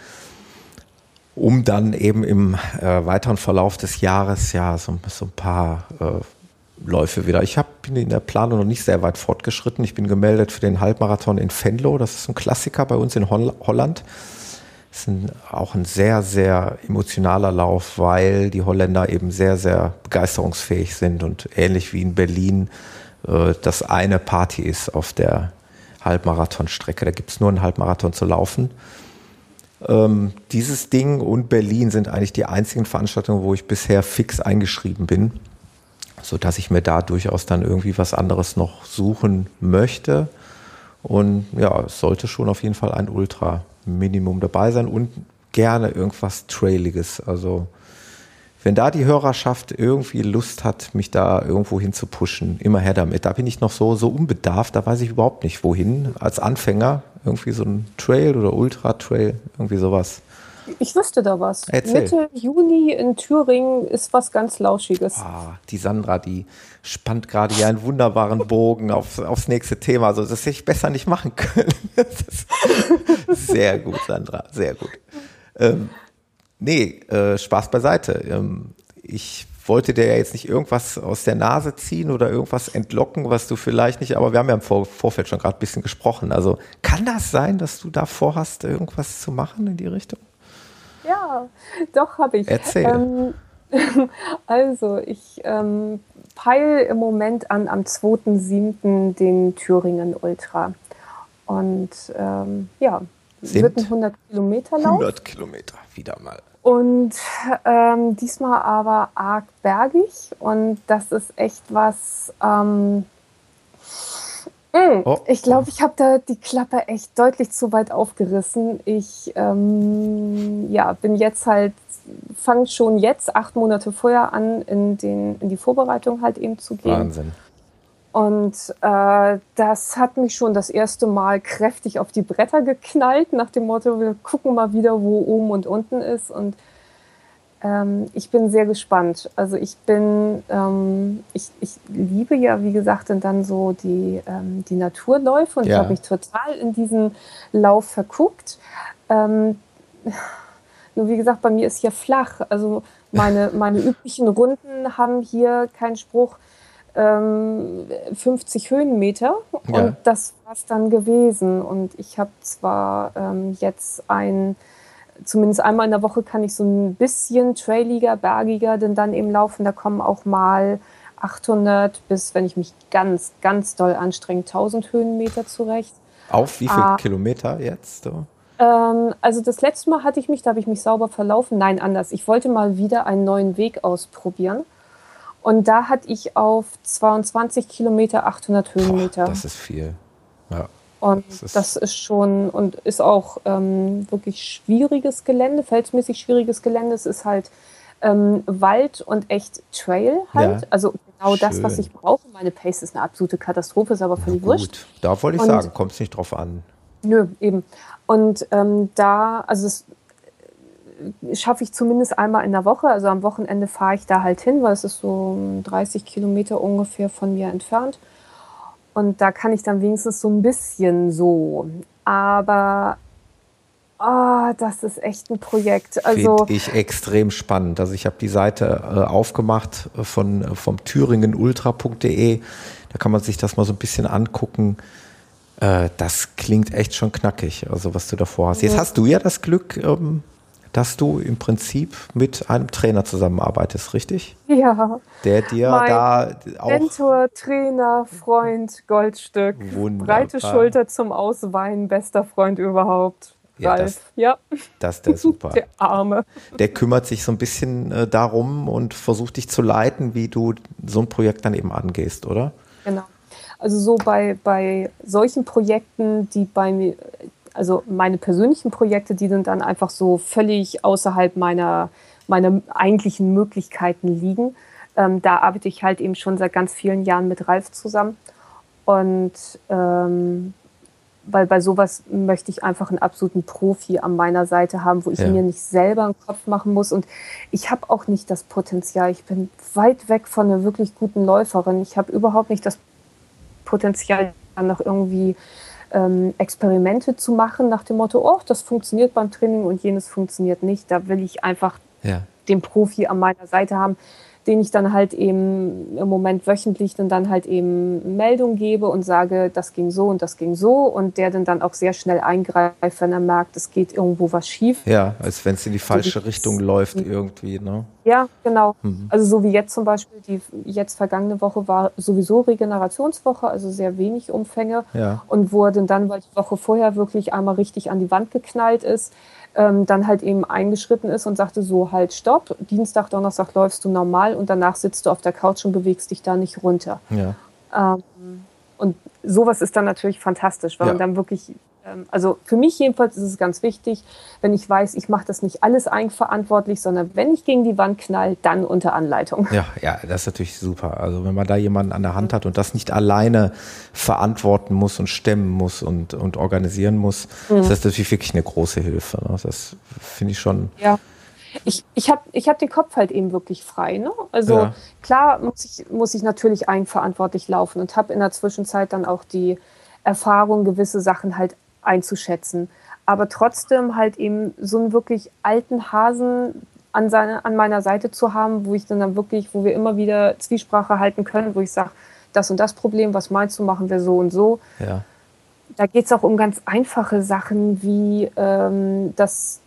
um dann eben im äh, weiteren Verlauf des Jahres ja so, so ein paar äh, Läufe wieder. Ich hab, bin in der Planung noch nicht sehr weit fortgeschritten. Ich bin gemeldet für den Halbmarathon in Venlo. Das ist ein Klassiker bei uns in Holl Holland. Ist auch ein sehr, sehr emotionaler Lauf, weil die Holländer eben sehr, sehr begeisterungsfähig sind und ähnlich wie in Berlin äh, das eine Party ist auf der Halbmarathonstrecke. Da gibt es nur einen Halbmarathon zu laufen. Ähm, dieses Ding und Berlin sind eigentlich die einzigen Veranstaltungen, wo ich bisher fix eingeschrieben bin, sodass ich mir da durchaus dann irgendwie was anderes noch suchen möchte. Und ja, es sollte schon auf jeden Fall ein Ultra Minimum dabei sein und gerne irgendwas Trailiges. Also wenn da die Hörerschaft irgendwie Lust hat, mich da irgendwo hin zu pushen, immer her damit. Da bin ich noch so, so unbedarft, da weiß ich überhaupt nicht wohin. Als Anfänger irgendwie so ein Trail oder Ultra-Trail, irgendwie sowas.
Ich wüsste da was.
Erzähl.
Mitte Juni in Thüringen ist was ganz Lauschiges.
Ah, die Sandra, die spannt gerade hier einen wunderbaren Bogen auf, aufs nächste Thema. Also das hätte ich besser nicht machen können. sehr gut, Sandra, sehr gut. Ähm, nee, äh, Spaß beiseite. Ähm, ich wollte dir ja jetzt nicht irgendwas aus der Nase ziehen oder irgendwas entlocken, was du vielleicht nicht, aber wir haben ja im Vor Vorfeld schon gerade ein bisschen gesprochen. Also kann das sein, dass du da vorhast, irgendwas zu machen in die Richtung?
Ja, doch habe ich.
Erzähl. Ähm,
also, ich ähm, peile im Moment an am 2.7. den Thüringen Ultra. Und ähm, ja,
Sind
wird ein 100 Kilometer Lauf.
100 Kilometer, wieder mal.
Und ähm, diesmal aber arg bergig. Und das ist echt was, ähm, Mm, oh. Ich glaube, ich habe da die Klappe echt deutlich zu weit aufgerissen. Ich ähm, ja, bin jetzt halt, fange schon jetzt acht Monate vorher an, in, den, in die Vorbereitung halt eben zu gehen.
Wahnsinn.
Und äh, das hat mich schon das erste Mal kräftig auf die Bretter geknallt, nach dem Motto, wir gucken mal wieder, wo oben und unten ist. Und ähm, ich bin sehr gespannt. Also ich bin, ähm, ich, ich liebe ja, wie gesagt, dann so die, ähm, die Naturläufe und ja. ich habe mich total in diesen Lauf verguckt. Ähm, nur wie gesagt, bei mir ist hier flach. Also meine, meine üblichen Runden haben hier keinen Spruch. 50 ähm, Höhenmeter und ja. das war es dann gewesen. Und ich habe zwar ähm, jetzt ein zumindest einmal in der Woche kann ich so ein bisschen trailiger, bergiger denn dann eben laufen. Da kommen auch mal 800 bis, wenn ich mich ganz, ganz doll anstrenge, 1000 Höhenmeter zurecht.
Auf wie viele ah, Kilometer jetzt? So?
Ähm, also das letzte Mal hatte ich mich, da habe ich mich sauber verlaufen. Nein, anders. Ich wollte mal wieder einen neuen Weg ausprobieren. Und da hatte ich auf 22 Kilometer 800 Höhenmeter.
Boah, das ist viel. Ja.
Und das ist, das ist schon und ist auch ähm, wirklich schwieriges Gelände, felsmäßig schwieriges Gelände. Es ist halt ähm, Wald und echt Trail halt. Ja, also genau schön. das, was ich brauche. Meine Pace ist eine absolute Katastrophe, ist aber völlig wurscht.
Da wollte ich und, sagen, kommt es nicht drauf an.
Nö, eben. Und ähm, da, also das äh, schaffe ich zumindest einmal in der Woche. Also am Wochenende fahre ich da halt hin, weil es ist so 30 Kilometer ungefähr von mir entfernt. Und da kann ich dann wenigstens so ein bisschen so. Aber oh, das ist echt ein Projekt. Also
Finde ich extrem spannend. Also ich habe die Seite äh, aufgemacht von vom thüringenultra.de. Da kann man sich das mal so ein bisschen angucken. Äh, das klingt echt schon knackig, also was du davor hast. Jetzt hast du ja das Glück, ähm, dass du im Prinzip mit einem Trainer zusammenarbeitest, richtig?
Ja.
Der dir mein da auch.
Mentor, Trainer, Freund, Goldstück.
Wunderbar.
Breite Schulter zum Ausweinen, bester Freund überhaupt.
Ja,
Ralf.
das,
ja.
Das ist der super.
Der Arme.
Der kümmert sich so ein bisschen äh, darum und versucht dich zu leiten, wie du so ein Projekt dann eben angehst, oder?
Genau. Also so bei, bei solchen Projekten, die bei mir, also meine persönlichen Projekte, die sind dann einfach so völlig außerhalb meiner, meiner eigentlichen Möglichkeiten liegen. Ähm, da arbeite ich halt eben schon seit ganz vielen Jahren mit Ralf zusammen. Und ähm, weil bei sowas möchte ich einfach einen absoluten Profi an meiner Seite haben, wo ich ja. mir nicht selber einen Kopf machen muss. Und ich habe auch nicht das Potenzial. Ich bin weit weg von einer wirklich guten Läuferin. Ich habe überhaupt nicht das Potenzial, dann noch irgendwie ähm, Experimente zu machen nach dem Motto, oh, das funktioniert beim Training und jenes funktioniert nicht. Da will ich einfach ja. den Profi an meiner Seite haben, den ich dann halt eben im Moment wöchentlich dann, dann halt eben Meldung gebe und sage, das ging so und das ging so und der dann dann auch sehr schnell eingreift, wenn er merkt, es geht irgendwo was schief.
Ja, als wenn es in die falsche so Richtung läuft irgendwie, ne?
Ja, genau. Mhm. Also so wie jetzt zum Beispiel, die jetzt vergangene Woche war sowieso Regenerationswoche, also sehr wenig Umfänge
ja.
und wurde dann, weil die Woche vorher wirklich einmal richtig an die Wand geknallt ist, ähm, dann halt eben eingeschritten ist und sagte so, halt, stopp, Dienstag, Donnerstag läufst du normal und danach sitzt du auf der Couch und bewegst dich da nicht runter.
Ja.
Ähm, und sowas ist dann natürlich fantastisch, weil ja. man dann wirklich also für mich jedenfalls ist es ganz wichtig, wenn ich weiß, ich mache das nicht alles eigenverantwortlich, sondern wenn ich gegen die Wand knall, dann unter Anleitung.
Ja, ja, das ist natürlich super. Also wenn man da jemanden an der Hand hat und das nicht alleine verantworten muss und stemmen muss und, und organisieren muss, mhm. ist das natürlich wirklich eine große Hilfe. Ne? Das finde ich schon.
Ja. Ich, ich habe ich hab den Kopf halt eben wirklich frei. Ne? Also ja. klar muss ich, muss ich natürlich eigenverantwortlich laufen und habe in der Zwischenzeit dann auch die Erfahrung, gewisse Sachen halt einzuschätzen. Aber trotzdem halt eben so einen wirklich alten Hasen an, seine, an meiner Seite zu haben, wo ich dann, dann wirklich, wo wir immer wieder Zwiesprache halten können, wo ich sage, das und das Problem, was meinst du, machen wir so und so.
Ja.
Da geht es auch um ganz einfache Sachen, wie ähm, dass,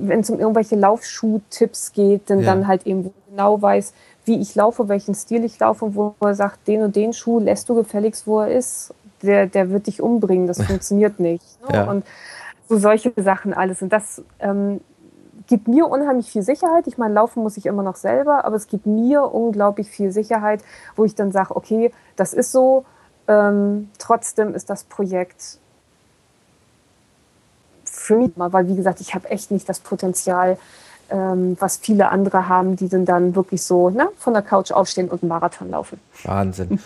wenn es um irgendwelche Laufschuh-Tipps geht, dann, ja. dann halt eben, wo genau weiß, wie ich laufe, welchen Stil ich laufe und wo er sagt, den und den Schuh lässt du gefälligst, wo er ist der, der wird dich umbringen, das funktioniert nicht. Ne?
Ja.
Und so solche Sachen alles. Und das ähm, gibt mir unheimlich viel Sicherheit. Ich meine, laufen muss ich immer noch selber, aber es gibt mir unglaublich viel Sicherheit, wo ich dann sage, okay, das ist so, ähm, trotzdem ist das Projekt für mich mal, weil wie gesagt, ich habe echt nicht das Potenzial, ähm, was viele andere haben, die dann, dann wirklich so ne, von der Couch aufstehen und einen Marathon laufen.
Wahnsinn.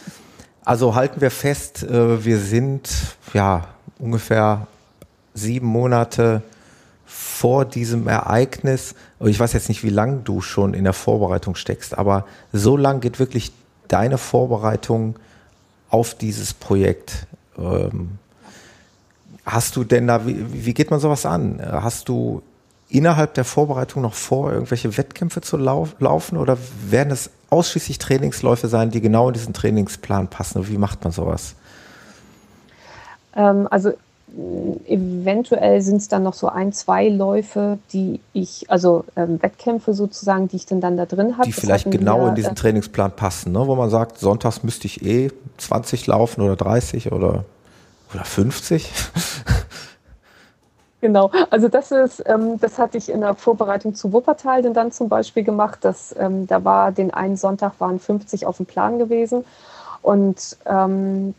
Also halten wir fest, äh, wir sind ja ungefähr sieben Monate vor diesem Ereignis. Ich weiß jetzt nicht, wie lange du schon in der Vorbereitung steckst, aber so lang geht wirklich deine Vorbereitung auf dieses Projekt. Ähm, hast du denn da, wie, geht man sowas an? Hast du innerhalb der Vorbereitung noch vor, irgendwelche Wettkämpfe zu lau laufen oder werden es ausschließlich Trainingsläufe sein, die genau in diesen Trainingsplan passen? Wie macht man sowas?
Ähm, also eventuell sind es dann noch so ein, zwei Läufe, die ich, also ähm, Wettkämpfe sozusagen, die ich dann, dann da drin habe.
Die vielleicht genau wir, in diesen äh, Trainingsplan passen, ne? wo man sagt, sonntags müsste ich eh 20 laufen oder 30 oder, oder 50.
Genau, also das ist, ähm, das hatte ich in der Vorbereitung zu Wuppertal denn dann zum Beispiel gemacht. Dass, ähm, da war den einen Sonntag waren 50 auf dem Plan gewesen und ähm,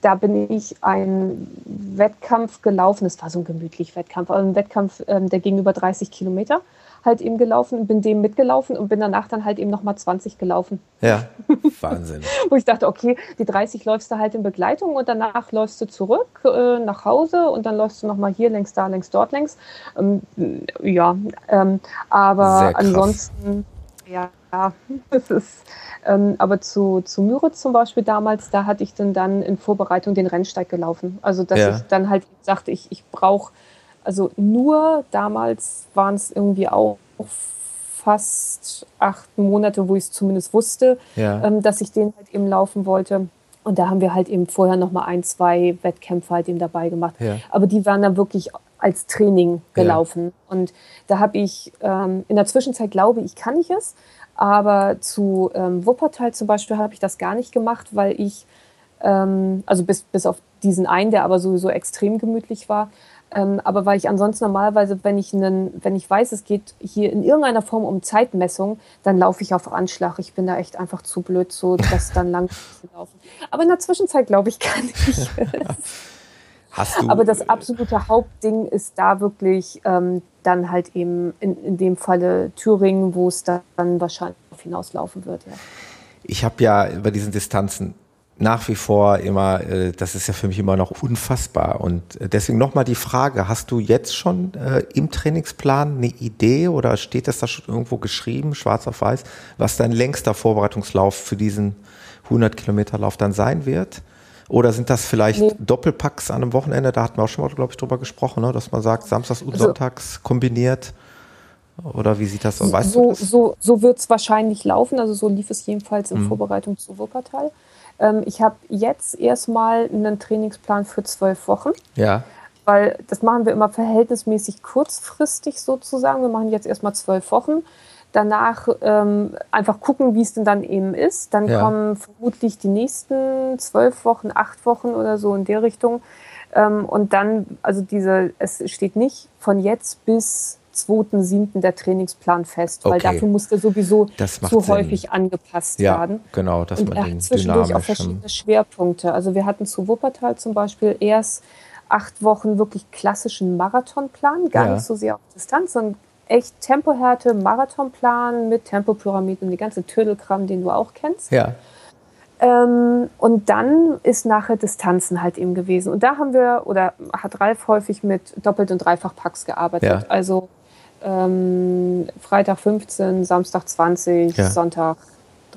da bin ich einen Wettkampf gelaufen. Es war so ein gemütlich Wettkampf, also ein Wettkampf, ähm, der ging über 30 Kilometer halt eben gelaufen, bin dem mitgelaufen und bin danach dann halt eben nochmal 20 gelaufen.
Ja, Wahnsinn.
Wo ich dachte, okay, die 30 läufst du halt in Begleitung und danach läufst du zurück äh, nach Hause und dann läufst du nochmal hier längs, da längs, dort längs. Ähm, ja, ähm, aber ansonsten, ja, ja, es ist, ähm, aber zu, zu Müritz zum Beispiel damals, da hatte ich dann, dann in Vorbereitung den Rennsteig gelaufen. Also, dass ja. ich dann halt sagte, ich, ich brauche also nur damals waren es irgendwie auch fast acht Monate, wo ich es zumindest wusste,
ja.
ähm, dass ich den halt eben laufen wollte. Und da haben wir halt eben vorher noch mal ein, zwei Wettkämpfe halt eben dabei gemacht. Ja. Aber die waren dann wirklich als Training gelaufen. Ja. Und da habe ich ähm, in der Zwischenzeit glaube ich, kann ich es. Aber zu ähm, Wuppertal zum Beispiel habe ich das gar nicht gemacht, weil ich, ähm, also bis, bis auf diesen einen, der aber sowieso extrem gemütlich war, ähm, aber weil ich ansonsten normalerweise, wenn ich, einen, wenn ich weiß, es geht hier in irgendeiner Form um Zeitmessung, dann laufe ich auf Anschlag. Ich bin da echt einfach zu blöd, so das dann lang zu laufen. Aber in der Zwischenzeit, glaube ich, kann ich Hast du, Aber das absolute Hauptding ist da wirklich ähm, dann halt eben in, in dem Falle Thüringen, wo es dann wahrscheinlich hinauslaufen wird. Ja.
Ich habe ja über diesen Distanzen nach wie vor immer, äh, das ist ja für mich immer noch unfassbar. Und äh, deswegen nochmal die Frage, hast du jetzt schon äh, im Trainingsplan eine Idee oder steht das da schon irgendwo geschrieben, schwarz auf weiß, was dein längster Vorbereitungslauf für diesen 100 Kilometer Lauf dann sein wird? Oder sind das vielleicht nee. Doppelpacks an einem Wochenende? Da hatten wir auch schon mal, glaube ich, drüber gesprochen, ne? dass man sagt, samstags und also, sonntags kombiniert. Oder wie sieht das aus?
Weißt so, so, so wird es wahrscheinlich laufen. Also so lief es jedenfalls in mhm. Vorbereitung zu Wuppertal. Ähm, ich habe jetzt erstmal einen Trainingsplan für zwölf Wochen.
Ja.
Weil das machen wir immer verhältnismäßig kurzfristig sozusagen. Wir machen jetzt erstmal zwölf Wochen. Danach ähm, einfach gucken, wie es denn dann eben ist. Dann ja. kommen vermutlich die nächsten zwölf Wochen, acht Wochen oder so in der Richtung. Ähm, und dann, also diese, es steht nicht von jetzt bis 2.7. der Trainingsplan fest, weil okay. dafür muss der sowieso zu häufig angepasst
ja,
werden.
Genau, dass
und
man den
hat zwischendurch auch verschiedene Schwerpunkte. Also wir hatten zu Wuppertal zum Beispiel erst acht Wochen wirklich klassischen Marathonplan, gar ja. nicht so sehr auf Distanz, sondern echt Tempohärte, Marathonplan mit Tempopyramiden und die ganze Tüdelkram, den du auch kennst.
Ja.
Ähm, und dann ist nachher Distanzen halt eben gewesen. Und da haben wir, oder hat Ralf häufig mit Doppelt- und Dreifach-Packs gearbeitet. Ja. Also ähm, Freitag 15, Samstag 20, ja. Sonntag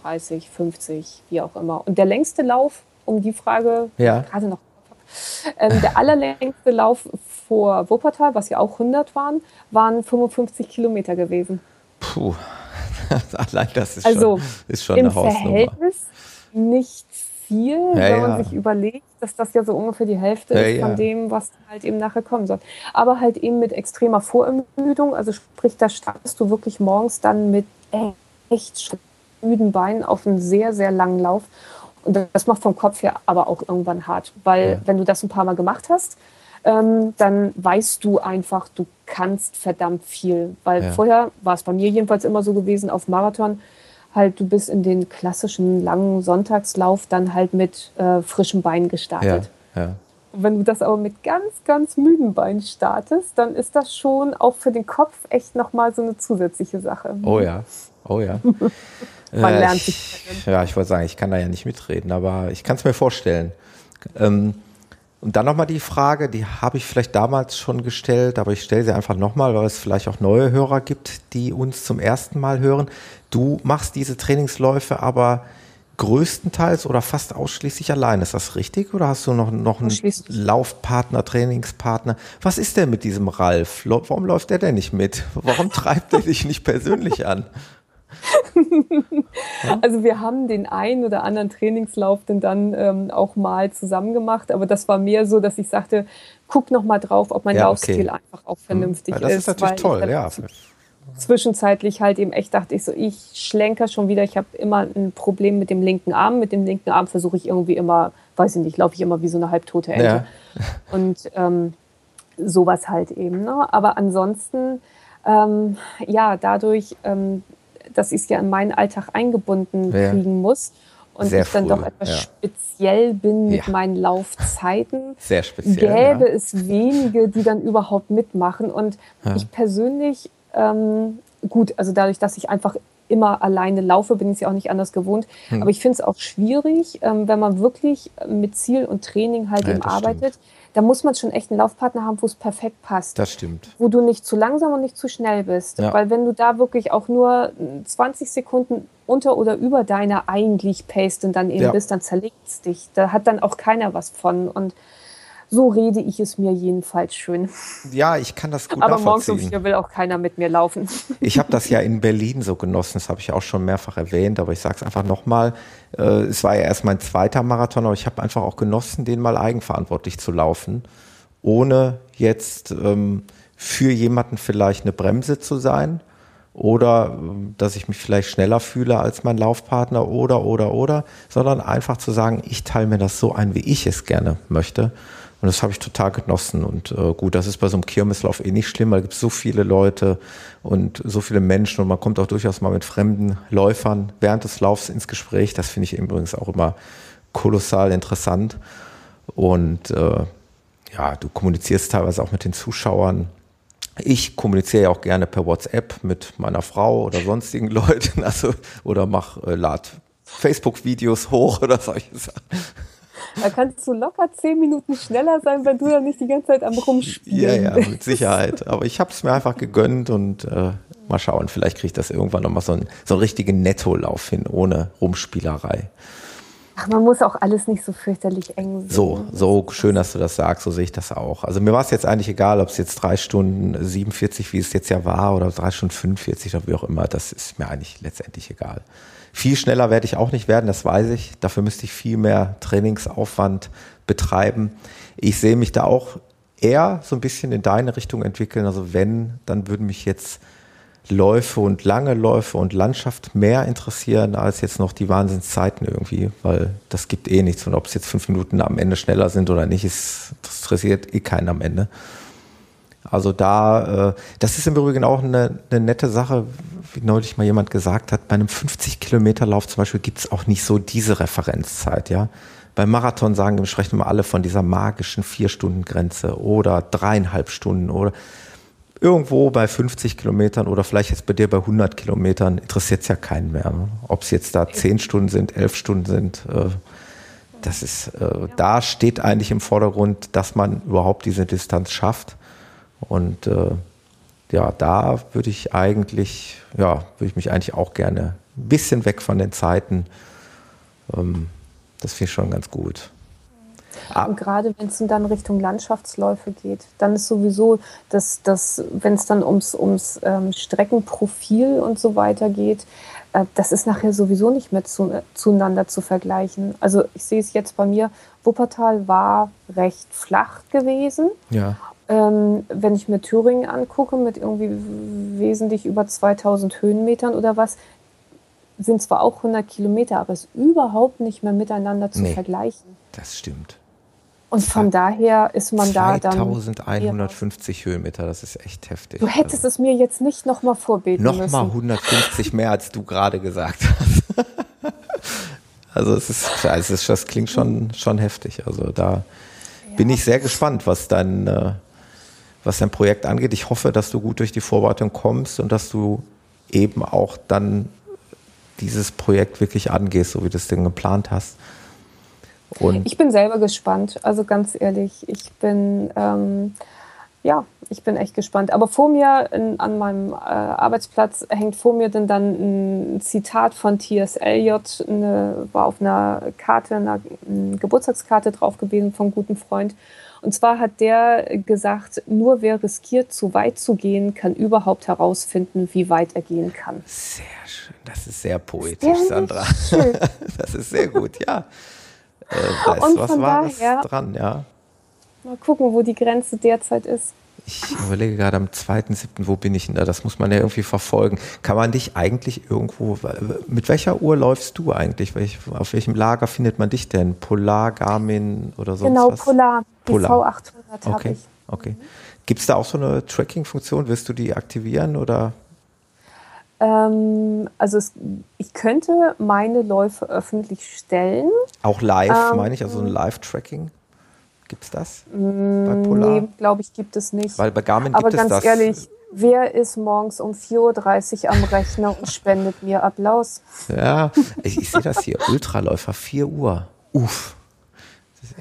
30, 50, wie auch immer. Und der längste Lauf, um die Frage
ja.
gerade noch ähm, der allerlängste Lauf vor Wuppertal, was ja auch 100 waren, waren 55 Kilometer gewesen.
Puh, allein das ist
also
schon, ist schon
im
eine Hausnummer.
Verhältnis nicht viel, ja, wenn man ja. sich überlegt, dass das ja so ungefähr die Hälfte ja, ist von dem, was halt eben nachher kommen soll. Aber halt eben mit extremer Vorermüdung, also sprich, da startest du wirklich morgens dann mit echt müden Beinen auf einen sehr, sehr langen Lauf. Und das macht vom Kopf her aber auch irgendwann hart, weil wenn du das ein paar Mal gemacht hast, ähm, dann weißt du einfach, du kannst verdammt viel. Weil vorher war es bei mir jedenfalls immer so gewesen auf Marathon, halt, du bist in den klassischen langen Sonntagslauf dann halt mit äh, frischem Bein gestartet.
Ja, ja.
Und wenn du das aber mit ganz, ganz müden Beinen startest, dann ist das schon auch für den Kopf echt nochmal so eine zusätzliche Sache.
Oh ja, oh ja.
Man äh, lernt sich.
Ich, ja, ich wollte sagen, ich kann da ja nicht mitreden, aber ich kann es mir vorstellen. Ähm, und dann nochmal die Frage, die habe ich vielleicht damals schon gestellt, aber ich stelle sie einfach nochmal, weil es vielleicht auch neue Hörer gibt, die uns zum ersten Mal hören. Du machst diese Trainingsläufe aber größtenteils oder fast ausschließlich allein. Ist das richtig? Oder hast du noch, noch einen Laufpartner, Trainingspartner? Was ist denn mit diesem Ralf? Warum läuft der denn nicht mit? Warum treibt er dich nicht persönlich an?
Also wir haben den einen oder anderen Trainingslauf denn dann ähm, auch mal zusammen gemacht, aber das war mehr so, dass ich sagte, guck noch mal drauf, ob mein ja, Laufstil okay. einfach auch hm. vernünftig
ja, das ist. Das ist natürlich toll, ja.
Zwischenzeitlich halt eben echt dachte ich so, ich schlenker schon wieder, ich habe immer ein Problem mit dem linken Arm. Mit dem linken Arm versuche ich irgendwie immer, weiß ich nicht, laufe ich immer wie so eine halbtote Ente. Ja. Und ähm, sowas halt eben. Ne? Aber ansonsten, ähm, ja, dadurch ähm, dass ich es ja in meinen Alltag eingebunden ja. kriegen muss. Und Sehr ich dann früh, doch etwas ja. speziell bin mit ja. meinen Laufzeiten.
Sehr speziell.
Gäbe es wenige, die dann überhaupt mitmachen. Und ich persönlich, ähm, gut, also dadurch, dass ich einfach immer alleine laufe, bin ich es ja auch nicht anders gewohnt. Hm. Aber ich finde es auch schwierig, ähm, wenn man wirklich mit Ziel und Training halt eben arbeitet. Stimmt da muss man schon echt einen Laufpartner haben, wo es perfekt passt.
Das stimmt.
Wo du nicht zu langsam und nicht zu schnell bist. Ja. Weil wenn du da wirklich auch nur 20 Sekunden unter oder über deiner eigentlich Pace dann eben ja. bist, dann zerlegt es dich. Da hat dann auch keiner was von. Und So rede ich es mir jedenfalls schön.
Ja, ich kann das gut
Aber morgens um vier will auch keiner mit mir laufen.
Ich habe das ja in Berlin so genossen, das habe ich auch schon mehrfach erwähnt, aber ich sage es einfach nochmal. Äh, es war ja erst mein zweiter Marathon, aber ich habe einfach auch genossen, den mal eigenverantwortlich zu laufen, ohne jetzt ähm, für jemanden vielleicht eine Bremse zu sein oder ähm, dass ich mich vielleicht schneller fühle als mein Laufpartner oder, oder, oder, sondern einfach zu sagen, ich teile mir das so ein, wie ich es gerne möchte. Und das habe ich total genossen. Und äh, gut, das ist bei so einem Kirmeslauf eh nicht schlimm, weil es gibt so viele Leute und so viele Menschen und man kommt auch durchaus mal mit fremden Läufern während des Laufs ins Gespräch. Das finde ich übrigens auch immer kolossal interessant. Und äh, ja, du kommunizierst teilweise auch mit den Zuschauern ich kommuniziere ja auch gerne per WhatsApp mit meiner Frau oder sonstigen Leuten, also oder mach äh, lad Facebook-Videos hoch oder solche Sachen.
Da kannst du locker zehn Minuten schneller sein, wenn du ja nicht die ganze Zeit am Rumspielen
Ja, ja, mit Sicherheit. Aber ich habe es mir einfach gegönnt und äh, mal schauen, vielleicht kriege ich das irgendwann nochmal so, ein, so einen richtigen Nettolauf hin, ohne Rumspielerei.
Ach, man muss auch alles nicht so fürchterlich eng sehen.
So, so schön, dass du das sagst, so sehe ich das auch. Also mir war es jetzt eigentlich egal, ob es jetzt drei Stunden 47, wie es jetzt ja war, oder drei Stunden 45 oder wie auch immer, das ist mir eigentlich letztendlich egal. Viel schneller werde ich auch nicht werden, das weiß ich. Dafür müsste ich viel mehr Trainingsaufwand betreiben. Ich sehe mich da auch eher so ein bisschen in deine Richtung entwickeln. Also wenn, dann würden mich jetzt Läufe und lange Läufe und Landschaft mehr interessieren als jetzt noch die Wahnsinnszeiten irgendwie, weil das gibt eh nichts. Und ob es jetzt fünf Minuten am Ende schneller sind oder nicht, ist, das interessiert eh keinen am Ende. Also da, äh, das ist im Übrigen auch eine, eine nette Sache, wie neulich mal jemand gesagt hat, bei einem 50 Kilometer Lauf zum Beispiel gibt es auch nicht so diese Referenzzeit, ja. Beim Marathon sagen, sprechen immer alle von dieser magischen Vier-Stunden-Grenze oder dreieinhalb Stunden oder irgendwo bei 50 Kilometern oder vielleicht jetzt bei dir bei 100 Kilometern interessiert es ja keinen mehr. Ne? Ob es jetzt da 10 Stunden sind, 11 Stunden sind, äh, das ist, äh, da steht eigentlich im Vordergrund, dass man überhaupt diese Distanz schafft. Und äh, ja, da würde ich eigentlich, ja, würde ich mich eigentlich auch gerne ein bisschen weg von den Zeiten. Ähm, das finde ich schon ganz gut.
Ah. Und gerade wenn es dann Richtung Landschaftsläufe geht, dann ist sowieso, dass, dass wenn es dann ums, ums ähm, Streckenprofil und so weiter geht, äh, das ist nachher sowieso nicht mehr zu, äh, zueinander zu vergleichen. Also ich sehe es jetzt bei mir, Wuppertal war recht flach gewesen.
Ja.
Ähm, wenn ich mir Thüringen angucke, mit irgendwie wesentlich über 2000 Höhenmetern oder was, sind zwar auch 100 Kilometer, aber es ist überhaupt nicht mehr miteinander zu nee, vergleichen.
Das stimmt.
Und von daher ist man da dann.
2150 Höhenmeter, das ist echt heftig.
Du hättest also. es mir jetzt nicht nochmal vorbeten
noch
müssen.
Nochmal 150 mehr, als du gerade gesagt hast. also es ist, also es ist, das klingt schon, schon heftig. Also da ja. bin ich sehr gespannt, was dein, äh, was dein Projekt angeht. Ich hoffe, dass du gut durch die Vorbereitung kommst und dass du eben auch dann dieses Projekt wirklich angehst, so wie du es denn geplant hast.
Und ich bin selber gespannt, also ganz ehrlich, ich bin, ähm, ja, ich bin echt gespannt. Aber vor mir in, an meinem äh, Arbeitsplatz hängt vor mir dann, dann ein Zitat von T.S. Eliot, eine, war auf einer Karte, einer, einer Geburtstagskarte drauf gewesen vom guten Freund. Und zwar hat der gesagt, nur wer riskiert, zu weit zu gehen, kann überhaupt herausfinden, wie weit er gehen kann.
Sehr schön. Das ist sehr poetisch, Sandra. Schön. Das ist sehr gut, ja. Äh, da ist
Und
was
von
Wahres
daher,
dran, ja.
Mal gucken, wo die Grenze derzeit ist.
Ich überlege gerade am 2.7., wo bin ich denn da? Das muss man ja irgendwie verfolgen. Kann man dich eigentlich irgendwo, mit welcher Uhr läufst du eigentlich? Welch, auf welchem Lager findet man dich denn? Polar, Garmin oder sonst
genau,
was?
Genau, Polar. Die
Polar.
V800 habe
Okay,
ich.
okay. Gibt es da auch so eine Tracking-Funktion? Willst du die aktivieren oder?
Ähm, also es, ich könnte meine Läufe öffentlich stellen.
Auch live,
Ähm,
meine ich, also ein Live-Tracking? Gibt es das?
Mm,
Polar?
Nee, glaube ich, gibt es nicht.
Weil bei Garmin
Aber
gibt es
ganz
das.
ehrlich, wer ist morgens um 4.30 Uhr am Rechner und spendet mir Applaus?
Ja, ich, ich sehe das hier. Ultraläufer, 4 Uhr. Uff.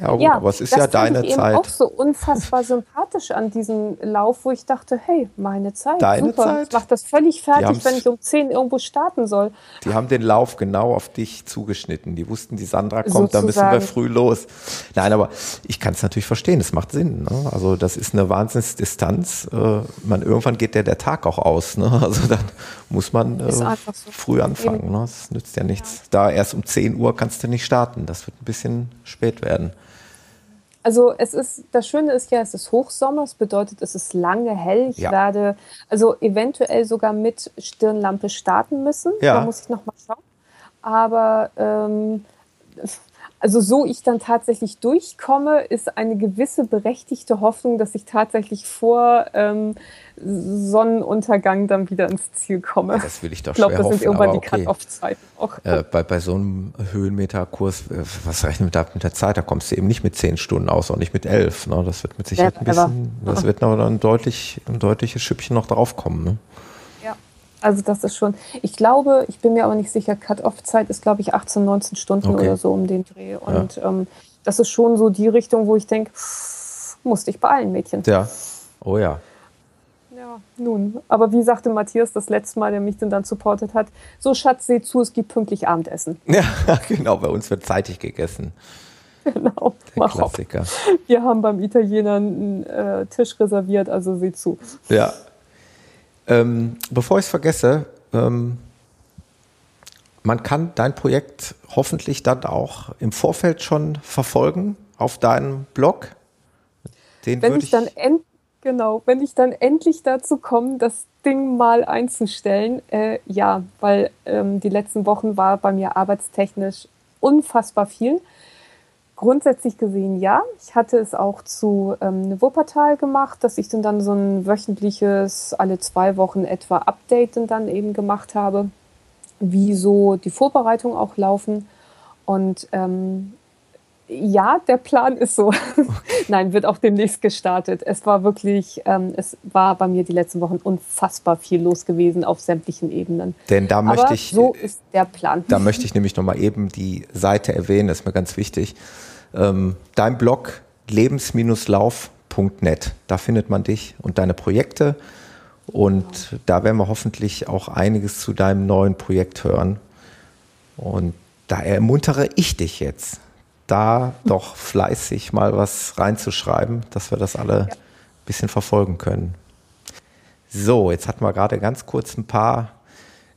Ja, gut, ja, aber es ist ja deine
ich
Zeit.
auch so unfassbar sympathisch an diesem Lauf, wo ich dachte, hey, meine Zeit,
deine
super.
Zeit?
Ich mache das völlig fertig, wenn ich um 10 irgendwo starten soll.
Die haben den Lauf genau auf dich zugeschnitten. Die wussten, die Sandra kommt, da müssen wir früh los. Nein, aber ich kann es natürlich verstehen, es macht Sinn. Ne? Also das ist eine Wahnsinnsdistanz. Äh, man, irgendwann geht der, der Tag auch aus. Ne? Also dann muss man äh, so. früh anfangen. Ne? Das nützt ja nichts. Ja. Da erst um 10 Uhr kannst du nicht starten. Das wird ein bisschen spät werden.
Also es ist, das Schöne ist ja, es ist Hochsommer, das bedeutet, es ist lange hell. Ich ja. werde also eventuell sogar mit Stirnlampe starten müssen. Ja. Da muss ich noch mal schauen. Aber ähm, also so ich dann tatsächlich durchkomme, ist eine gewisse berechtigte Hoffnung, dass ich tatsächlich vor ähm, Sonnenuntergang dann wieder ins Ziel komme. Ja,
das will ich doch
Ich glaube, das sind irgendwann die Cut-Off-Zeiten
auch. Äh, bei, bei so einem Höhenmeterkurs, äh, was rechnet da mit der Zeit? Da kommst du eben nicht mit zehn Stunden aus, auch nicht mit elf. Ne? Das wird mit Sicherheit ein bisschen, das wird noch ein, deutlich, ein deutliches Schüppchen noch drauf kommen. Ne?
Also das ist schon, ich glaube, ich bin mir aber nicht sicher, Cut-Off-Zeit ist, glaube ich, 18, 19 Stunden okay. oder so um den Dreh. Und ja. ähm, das ist schon so die Richtung, wo ich denke, musste ich beeilen, Mädchen.
Ja, oh ja.
Ja, nun. Aber wie sagte Matthias das letzte Mal, der mich denn dann supportet hat, so Schatz, seh zu, es gibt pünktlich Abendessen.
Ja, genau, bei uns wird zeitig gegessen.
Genau,
der Klassiker.
Auf. Wir haben beim Italiener einen äh, Tisch reserviert, also seh zu.
Ja, ähm, bevor ich es vergesse, ähm, man kann dein Projekt hoffentlich dann auch im Vorfeld schon verfolgen auf deinem Blog.
Den wenn ich, ich dann end, genau, wenn ich dann endlich dazu komme, das Ding mal einzustellen, äh, ja, weil ähm, die letzten Wochen war bei mir arbeitstechnisch unfassbar viel. Grundsätzlich gesehen ja. Ich hatte es auch zu ähm, Wuppertal gemacht, dass ich dann, dann so ein wöchentliches, alle zwei Wochen etwa Update dann eben gemacht habe, wie so die Vorbereitungen auch laufen. Und ähm, ja, der Plan ist so. Nein, wird auch demnächst gestartet. Es war wirklich, ähm, es war bei mir die letzten Wochen unfassbar viel los gewesen auf sämtlichen Ebenen.
Denn da
Aber
möchte ich.
So ist der Plan.
Da möchte ich nämlich nochmal eben die Seite erwähnen, das ist mir ganz wichtig. Ähm, dein Blog lebens-lauf.net, da findet man dich und deine Projekte. Und da werden wir hoffentlich auch einiges zu deinem neuen Projekt hören. Und da ermuntere ich dich jetzt, da doch fleißig mal was reinzuschreiben, dass wir das alle ein bisschen verfolgen können. So, jetzt hatten wir gerade ganz kurz ein paar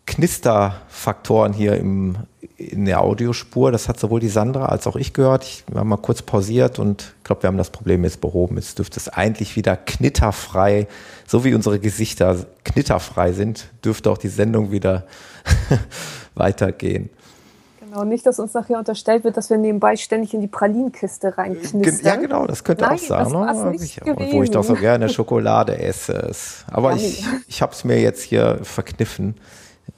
Knisterfaktoren hier im, in der Audiospur. Das hat sowohl die Sandra als auch ich gehört. Ich habe mal kurz pausiert und ich glaube, wir haben das Problem jetzt behoben. Jetzt dürfte es eigentlich wieder knitterfrei, so wie unsere Gesichter knitterfrei sind, dürfte auch die Sendung wieder weitergehen.
Genau, nicht, dass uns nachher unterstellt wird, dass wir nebenbei ständig in die Pralinkiste reinknistern.
Ja, genau, das könnte Nein, auch sein. Ne? Ich, wo ich doch so gerne Schokolade esse. Aber ja, ich, ich habe es mir jetzt hier verkniffen.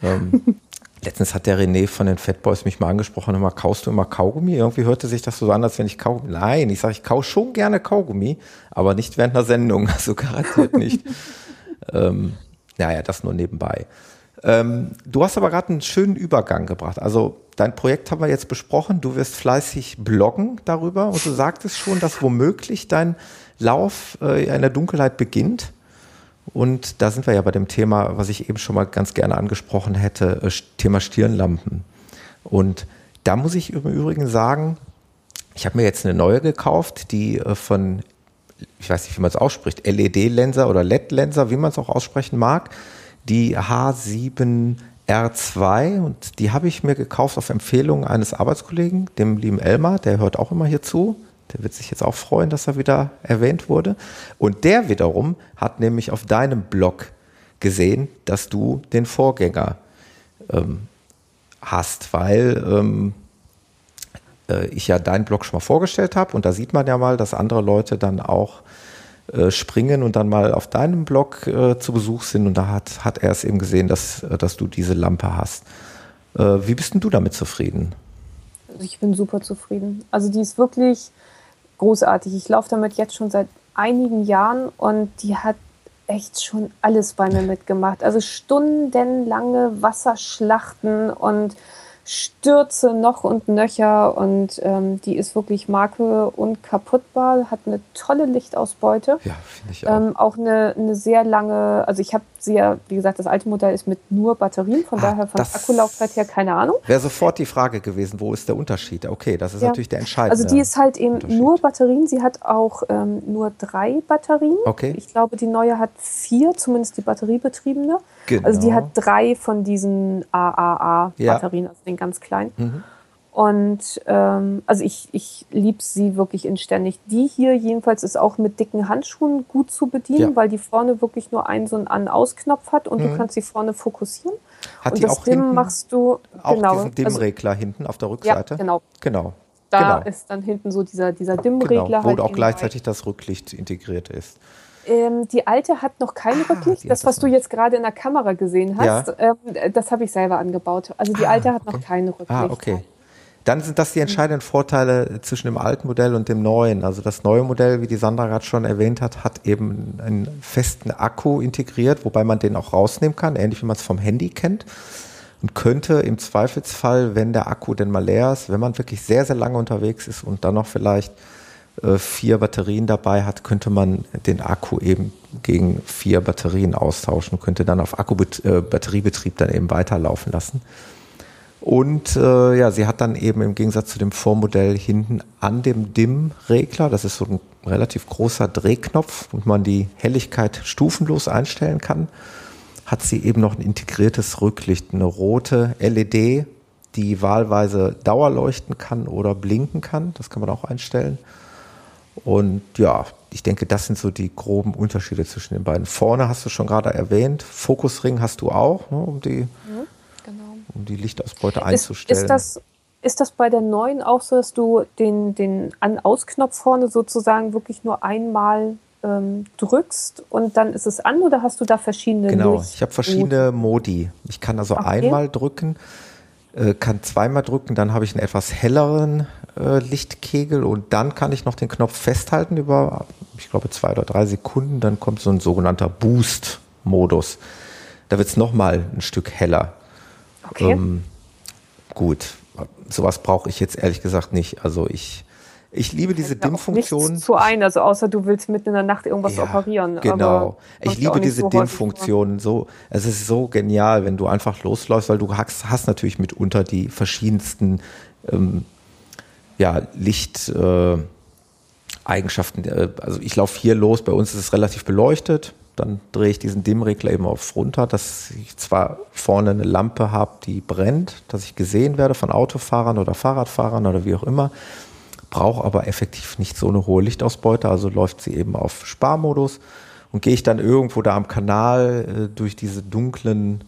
Ähm, letztens hat der René von den Fat Boys mich mal angesprochen, immer kaust du immer Kaugummi? Irgendwie hörte sich das so an, als wenn ich Kaugummi. Nein, ich sage, ich kau schon gerne Kaugummi, aber nicht während einer Sendung, also garantiert nicht. ähm, naja, das nur nebenbei. Ähm, du hast aber gerade einen schönen Übergang gebracht. Also dein Projekt haben wir jetzt besprochen. Du wirst fleißig bloggen darüber und du sagtest schon, dass womöglich dein Lauf äh, in der Dunkelheit beginnt. Und da sind wir ja bei dem Thema, was ich eben schon mal ganz gerne angesprochen hätte, äh, Thema Stirnlampen. Und da muss ich im Übrigen sagen, ich habe mir jetzt eine neue gekauft, die äh, von, ich weiß nicht, wie man es ausspricht, LED-Lenser oder LED-Lenser, wie man es auch aussprechen mag, die H7R2 und die habe ich mir gekauft auf Empfehlung eines Arbeitskollegen, dem lieben Elmar, der hört auch immer hier zu. Der wird sich jetzt auch freuen, dass er wieder erwähnt wurde. Und der wiederum hat nämlich auf deinem Blog gesehen, dass du den Vorgänger ähm, hast, weil ähm, äh, ich ja deinen Blog schon mal vorgestellt habe und da sieht man ja mal, dass andere Leute dann auch äh, springen und dann mal auf deinem Blog äh, zu Besuch sind und da hat, hat er es eben gesehen, dass, äh, dass du diese Lampe hast. Äh, wie bist denn du damit zufrieden?
Ich bin super zufrieden. Also die ist wirklich großartig. Ich laufe damit jetzt schon seit einigen Jahren und die hat echt schon alles bei mir mitgemacht. Also stundenlange Wasserschlachten und Stürze noch und nöcher und ähm, die ist wirklich marke- und kaputtbar, hat eine tolle Lichtausbeute.
Ja, finde ich auch.
Ähm, auch eine, eine sehr lange, also ich habe sie ja, wie gesagt, das alte Modell ist mit nur Batterien, von
Ah,
daher von Akkulaufzeit her keine Ahnung.
Wäre sofort die Frage gewesen, wo ist der Unterschied? Okay, das ist
Ja.
natürlich der entscheidende.
Also die ist halt eben nur Batterien. Sie hat auch ähm, nur drei Batterien.
Okay.
Ich glaube, die neue hat vier, zumindest die batteriebetriebene.
Genau.
Also die hat drei von diesen AAA-Batterien,
Ja.
also den ganz kleinen.
Mhm.
Und ähm, also ich, ich liebe sie wirklich inständig. Die hier jedenfalls ist auch mit dicken Handschuhen gut zu bedienen,
Ja.
weil die vorne wirklich nur einen so einen An-Aus-Knopf hat und
Mhm.
du kannst sie vorne fokussieren.
Hat
und
die
das
auch hinten
machst du
auch
genau.
diesen
also,
Dimmregler hinten auf der
ja,
Rückseite?
genau.
Genau.
Da
genau.
ist dann hinten so dieser, dieser Dimmregler.
Genau, wo
halt
auch gleichzeitig das Rücklicht integriert ist.
Ähm, die alte hat noch kein
Ah,
Rücklicht. Das,
hat
was du jetzt gerade in der Kamera gesehen hast, ähm, das habe ich selber angebaut. Also die
Ah,
alte hat
okay.
noch kein Rücklicht.
Ah, okay. Dann sind das die entscheidenden Vorteile zwischen dem alten Modell und dem neuen. Also das neue Modell, wie die Sandra gerade schon erwähnt hat, hat eben einen festen Akku integriert, wobei man den auch rausnehmen kann, ähnlich wie man es vom Handy kennt. Und könnte im Zweifelsfall, wenn der Akku denn mal leer ist, wenn man wirklich sehr, sehr lange unterwegs ist und dann noch vielleicht äh, vier Batterien dabei hat, könnte man den Akku eben gegen vier Batterien austauschen, könnte dann auf Akku-Batteriebetrieb dann eben weiterlaufen lassen. Und äh, ja, sie hat dann eben im Gegensatz zu dem Vormodell hinten an dem DIM-Regler, das ist so ein relativ großer Drehknopf, wo man die Helligkeit stufenlos einstellen kann, hat sie eben noch ein integriertes Rücklicht, eine rote LED, die wahlweise dauerleuchten kann oder blinken kann. Das kann man auch einstellen. Und ja, ich denke, das sind so die groben Unterschiede zwischen den beiden. Vorne hast du schon gerade erwähnt, Fokusring hast du auch, ne, um die. Um die Lichtausbeute
Ist,
einzustellen.
ist, das, ist das bei der neuen auch so, dass du den, den An-Aus-Knopf vorne sozusagen wirklich nur einmal ähm, drückst und dann ist es an oder hast du da verschiedene
genau,
Licht-
ich habe verschiedene Modi. Ich kann also
Okay.
einmal drücken, äh, kann zweimal drücken, dann habe ich einen etwas helleren äh, Lichtkegel und dann kann ich noch den Knopf festhalten über, ich glaube, zwei oder drei Sekunden. Dann kommt so ein sogenannter Boost-Modus. Da wird es nochmal ein Stück heller.
Okay.
Ähm, gut, sowas brauche ich jetzt ehrlich gesagt nicht. Also ich, ich liebe diese
nichts zu ein, also außer du willst mitten in der Nacht irgendwas
Ja,
operieren.
Genau. Ich liebe diese
so häufig
DIM-Funktion. So, es ist so genial, wenn du einfach losläufst, weil du hast, hast natürlich mitunter die verschiedensten ähm, ja, Licht. Äh, Eigenschaften. Also ich laufe hier los, bei uns ist es relativ beleuchtet. Dann drehe ich diesen Dimmregler eben auf runter, dass ich zwar vorne eine Lampe habe, die brennt, dass ich gesehen werde von Autofahrern oder Fahrradfahrern oder wie auch immer, brauche aber effektiv nicht so eine hohe Lichtausbeute, also läuft sie eben auf Sparmodus und gehe ich dann irgendwo da am Kanal äh, durch diese dunklen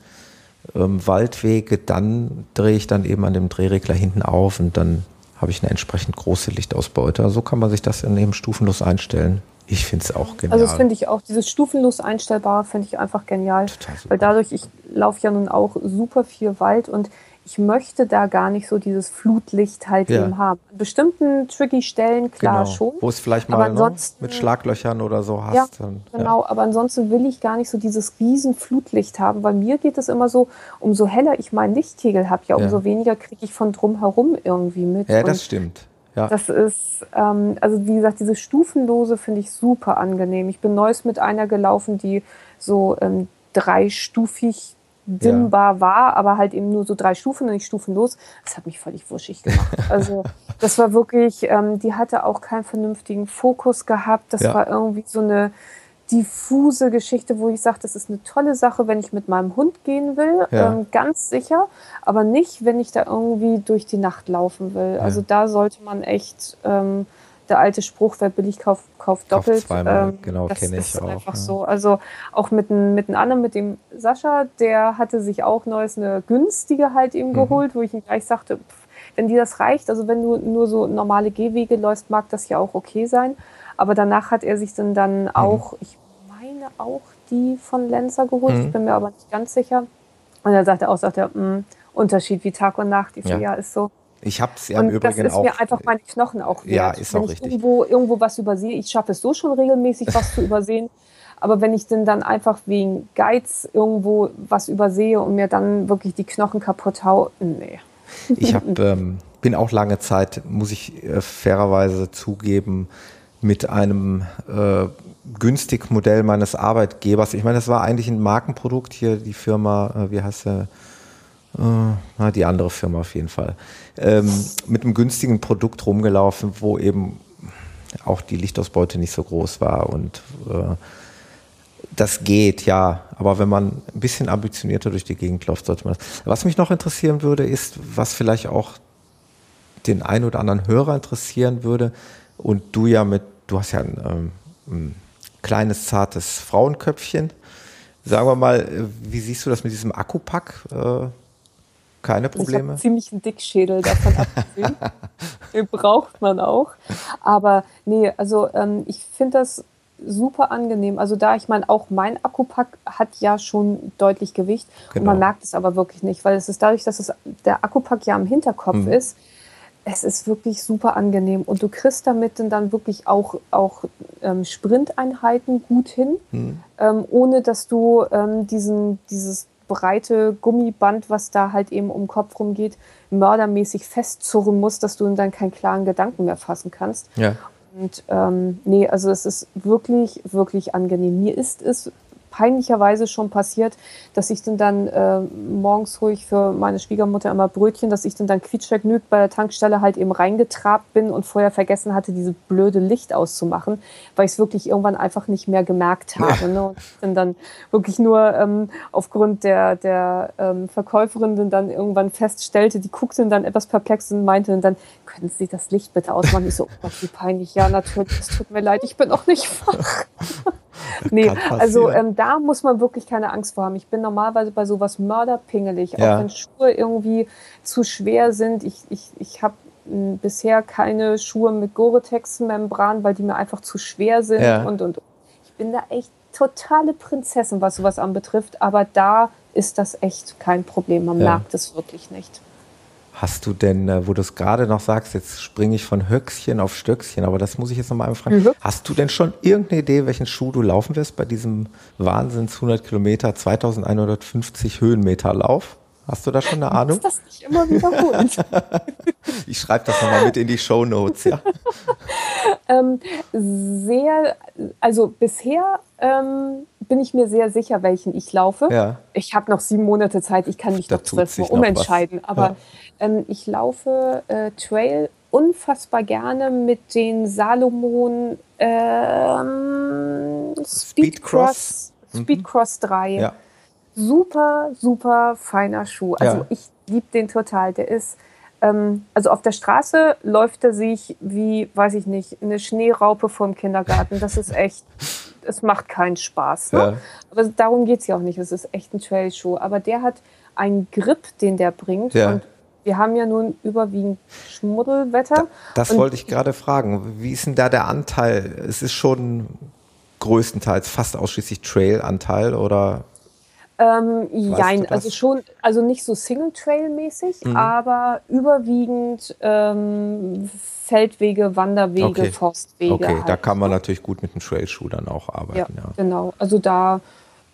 ähm, Waldwege, dann drehe ich dann eben an dem Drehregler hinten auf und dann habe ich eine entsprechend große Lichtausbeute. Also so kann man sich das eben stufenlos einstellen. Ich finde es auch genial.
Also das finde ich auch, dieses stufenlos einstellbare finde ich einfach genial. Weil dadurch, ich laufe ja nun auch super viel Wald und ich möchte da gar nicht so dieses Flutlicht halt
Ja.
eben haben. An bestimmten tricky Stellen, klar
genau.
schon.
Wo es vielleicht mal ne, mit Schlaglöchern oder so hast.
Ja,
dann,
Genau, aber ansonsten will ich gar nicht so dieses riesen Flutlicht haben, weil mir geht es immer so, umso heller ich meinen Lichtkegel habe, ja,
Ja.
umso weniger kriege ich von drumherum irgendwie mit.
Ja, das stimmt. Ja.
das ist, ähm, also wie gesagt, dieses Stufenlose finde ich super angenehm. Ich bin neues mit einer gelaufen, die so ähm, dreistufig dimmbar war, aber halt eben nur so drei Stufen und nicht stufenlos. Das hat mich völlig wuschig gemacht. Also das war wirklich, ähm, die hatte auch keinen vernünftigen Fokus gehabt. Das
Ja.
war irgendwie so eine diffuse Geschichte, wo ich sage, das ist eine tolle Sache, wenn ich mit meinem Hund gehen will,
Ja.
ähm, ganz sicher, aber nicht, wenn ich da irgendwie durch die Nacht laufen will. Also da sollte man echt, ähm, der alte Spruch, wer billig kauft, kauft doppelt.
zweimal,
ähm,
genau, kenne ich
ist
auch,
einfach
ja.
so. Also auch mit, einem- mit einem anderen, mit dem Sascha, der hatte sich auch neues eine günstige halt
Mhm.
eben geholt, wo ich ihm gleich sagte, pff, wenn dir das reicht, also wenn du nur so normale Gehwege läufst, mag das ja auch okay sein. Aber danach hat er sich dann, dann
Mhm.
auch, ich meine auch die von Lenzer geholt,
Mhm.
ich bin mir aber nicht ganz sicher. Und dann sagt er auch, sagt er, "Mm, Unterschied wie Tag und Nacht. Ich so,
Ja.
ja, ist so.
Ich habe es ja im
und das
Übrigen
ist
auch.
mir einfach meine Knochen auch wert.
Ja, ist
wenn
auch
ich
richtig.
Irgendwo, irgendwo was übersehe, ich schaffe es so schon regelmäßig, was zu übersehen. Aber wenn ich denn dann einfach wegen Geiz irgendwo was übersehe und mir dann wirklich die Knochen kaputt hau, nee.
Ich hab, ähm, bin auch lange Zeit, muss ich äh, fairerweise zugeben, mit einem äh, günstig Modell meines Arbeitgebers. Ich meine, das war eigentlich ein Markenprodukt hier, die Firma, äh, wie heißt der? Äh, die andere Firma auf jeden Fall. Ähm, mit einem günstigen Produkt rumgelaufen, wo eben auch die Lichtausbeute nicht so groß war und äh, das geht, ja. Aber wenn man ein bisschen ambitionierter durch die Gegend läuft, sollte man das. Was mich noch interessieren würde, ist, was vielleicht auch den einen oder anderen Hörer interessieren würde. Und du ja mit, du hast ja ein, ähm, kleines, zartes Frauenköpfchen. Sagen wir mal, äh, wie siehst du das mit diesem Akkupack? Äh, keine Probleme?
Ich ziemlich einen Dickschädel davon abgesehen. Den braucht man auch. Aber nee, also ähm, ich finde das super angenehm. Also da, ich meine, auch mein Akkupack hat ja schon deutlich Gewicht genau. und man genau. merkt es aber wirklich nicht, weil es ist dadurch, dass es der Akkupack ja am Hinterkopf mhm. ist, es ist wirklich super angenehm und du kriegst damit dann wirklich auch, auch ähm, Sprinteinheiten gut hin, mhm. ähm, ohne dass du ähm, diesen, dieses breite Gummiband, was da halt eben um den Kopf rumgeht, mördermäßig festzurren musst, dass du dann keinen klaren Gedanken mehr fassen kannst. Ja. Und ähm, nee, also es ist wirklich, wirklich angenehm. Mir ist es peinlicherweise schon passiert, dass ich dann, dann äh, morgens ruhig für meine Schwiegermutter immer Brötchen, dass ich dann dann quietschvergnügt bei der Tankstelle halt eben reingetrabt bin und vorher vergessen hatte, diese blöde Licht auszumachen, weil ich es wirklich irgendwann einfach nicht mehr gemerkt habe. Ne? Und dann, dann wirklich nur ähm, aufgrund der, der ähm, Verkäuferin dann irgendwann feststellte, die guckte dann etwas perplex und meinte dann, können Sie das Licht bitte ausmachen? Ich so, oh Gott, wie peinlich. Ja, natürlich, es tut mir leid, ich bin auch nicht wach. nee, also ähm, da muss man wirklich keine Angst vor haben. Ich bin normalerweise bei sowas mörderpingelig, ja. auch wenn Schuhe irgendwie zu schwer sind. Ich, ich, ich habe hm, bisher keine Schuhe mit Gore-Tex-Membran, weil die mir einfach zu schwer sind ja. und, und ich bin da echt totale Prinzessin, was sowas anbetrifft, aber da ist das echt kein Problem. Man ja. merkt es wirklich nicht.
Hast du denn, äh, wo du es gerade noch sagst, jetzt springe ich von Höchstchen auf Stöckchen, aber das muss ich jetzt nochmal einmal fragen. Mhm. Hast du denn schon irgendeine Idee, welchen Schuh du laufen wirst bei diesem Wahnsinns 100 Kilometer, 2150 Höhenmeter Lauf? Hast du da schon eine Ahnung?
Ist das nicht immer wiederholt?
ich schreibe das nochmal mit in die Show Notes, ja.
ähm, sehr, also bisher ähm, bin ich mir sehr sicher, welchen ich laufe. Ja. Ich habe noch sieben Monate Zeit, ich kann mich da doch zwölf Mal umentscheiden. Aber ja. Ähm, ich laufe äh, Trail unfassbar gerne mit den Salomon ähm, Speedcross Speedcross 3. Mhm. Ja. Super, super feiner Schuh. Also ich liebe den total. Der ist ähm, also auf der Straße läuft er sich wie, weiß ich nicht, eine Schneeraupe vor dem Kindergarten. Das ist echt es macht keinen Spaß. Ne? Ja. Aber darum geht es ja auch nicht. Es ist echt ein Trailschuh. Aber der hat einen Grip, den der bringt. Ja. Und wir haben ja nun überwiegend Schmuddelwetter. Da,
das wollte ich gerade fragen. Wie ist denn da der Anteil? Es ist schon größtenteils fast ausschließlich Trail-Anteil oder?
Ähm, jein, also schon, also nicht so Single-Trail-mäßig, mhm. aber überwiegend ähm, Feldwege, Wanderwege, okay. Forstwege.
Okay, halt. da kann man natürlich gut mit einem Trailschuh dann auch arbeiten.
Ja, ja. genau. Also da,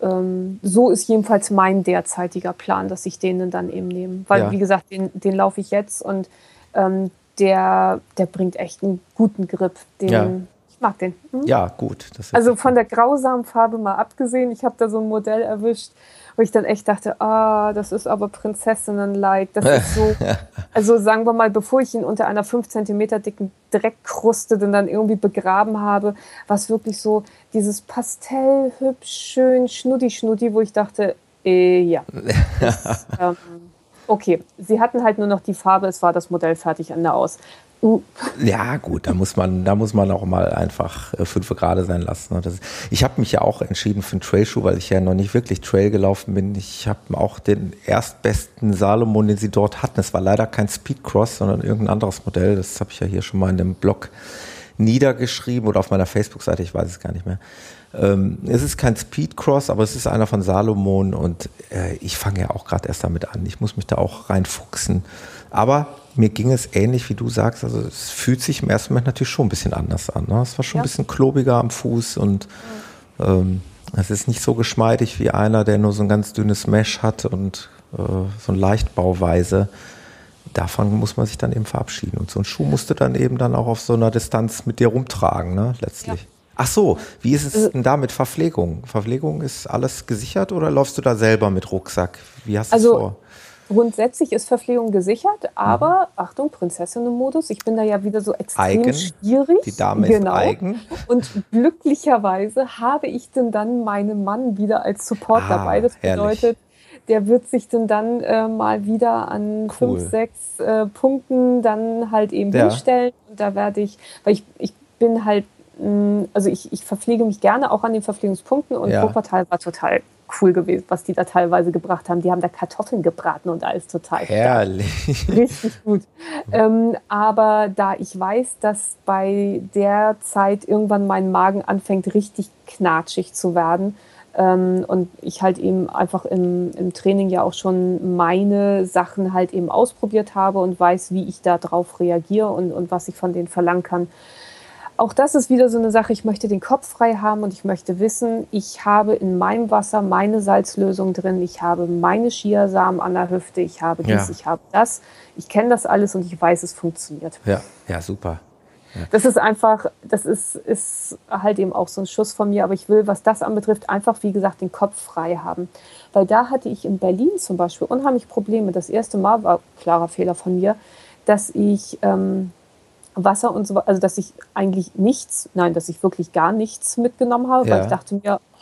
ähm, so ist jedenfalls mein derzeitiger Plan, dass ich den dann eben nehme. Weil, ja. wie gesagt, den, den laufe ich jetzt und ähm, der, der bringt echt einen guten Grip. Den, ja. Ich mag den.
Hm? Ja, gut.
also von der grausamen Farbe mal abgesehen, ich habe da so ein Modell erwischt, wo ich dann echt dachte, ah, das ist aber Prinzessinnen-like. Das ist so, also sagen wir mal, bevor ich ihn unter einer 5 cm dicken Dreckkruste dann irgendwie begraben habe, war es wirklich so dieses Pastell, hübsch, schön, schnuddi-schnuddi, wo ich dachte, äh, ja. Das, ähm, okay, sie hatten halt nur noch die Farbe, es war das Modell fertig an der Aus.
Ja, gut, da muss man, da muss man auch mal einfach äh, fünf Grade sein lassen. Ne? Ich habe mich ja auch entschieden für einen Trailschuh, weil ich ja noch nicht wirklich Trail gelaufen bin. Ich habe auch den erstbesten Salomon, den sie dort hatten. Es war leider kein Speedcross, sondern irgendein anderes Modell. Das habe ich ja hier schon mal in dem Blog niedergeschrieben oder auf meiner Facebook-Seite, ich weiß es gar nicht mehr. Ähm, es ist kein Speedcross, aber es ist einer von Salomon und äh, ich fange ja auch gerade erst damit an. Ich muss mich da auch reinfuchsen. Aber mir ging es ähnlich, wie du sagst. Also es fühlt sich im ersten Moment natürlich schon ein bisschen anders an. Ne? Es war schon ja. ein bisschen klobiger am Fuß und ähm, es ist nicht so geschmeidig wie einer, der nur so ein ganz dünnes Mesh hat und äh, so ein Leichtbauweise. davon muss man sich dann eben verabschieden. Und so ein Schuh musst du dann eben dann auch auf so einer Distanz mit dir rumtragen, ne, letztlich. Ja. Ach so, wie ist es also denn da mit Verpflegung? Verpflegung ist alles gesichert oder läufst du da selber mit Rucksack? Wie hast du
also,
es vor?
Grundsätzlich ist Verpflegung gesichert, aber mhm. Achtung, Prinzessinnenmodus. Ich bin da ja wieder so extrem
eigen.
schwierig.
Die Dame genau. ist eigen.
Und glücklicherweise habe ich denn dann meinen Mann wieder als Support ah, dabei. Das bedeutet, herrlich. der wird sich denn dann äh, mal wieder an cool. fünf, sechs äh, Punkten dann halt eben ja. hinstellen. Und da werde ich, weil ich, ich bin halt mm, also ich, ich verpflege mich gerne auch an den Verpflegungspunkten und ja. Wuppertal war total cool gewesen, was die da teilweise gebracht haben. Die haben da Kartoffeln gebraten und alles total
herrlich.
Stark. Richtig gut. Ähm, aber da ich weiß, dass bei der Zeit irgendwann mein Magen anfängt, richtig knatschig zu werden, ähm, und ich halt eben einfach im, im Training ja auch schon meine Sachen halt eben ausprobiert habe und weiß, wie ich da drauf reagiere und, und was ich von denen verlangen kann, auch das ist wieder so eine Sache, ich möchte den Kopf frei haben und ich möchte wissen, ich habe in meinem Wasser meine Salzlösung drin, ich habe meine Chiasamen an der Hüfte, ich habe dies, ja. ich habe das. Ich kenne das alles und ich weiß, es funktioniert.
Ja, ja, super.
Ja. Das ist einfach, das ist, ist halt eben auch so ein Schuss von mir, aber ich will, was das anbetrifft, einfach, wie gesagt, den Kopf frei haben. Weil da hatte ich in Berlin zum Beispiel unheimlich Probleme. Das erste Mal war klarer Fehler von mir, dass ich ähm, Wasser und so, also dass ich eigentlich nichts, nein, dass ich wirklich gar nichts mitgenommen habe, ja. weil ich dachte mir, oh,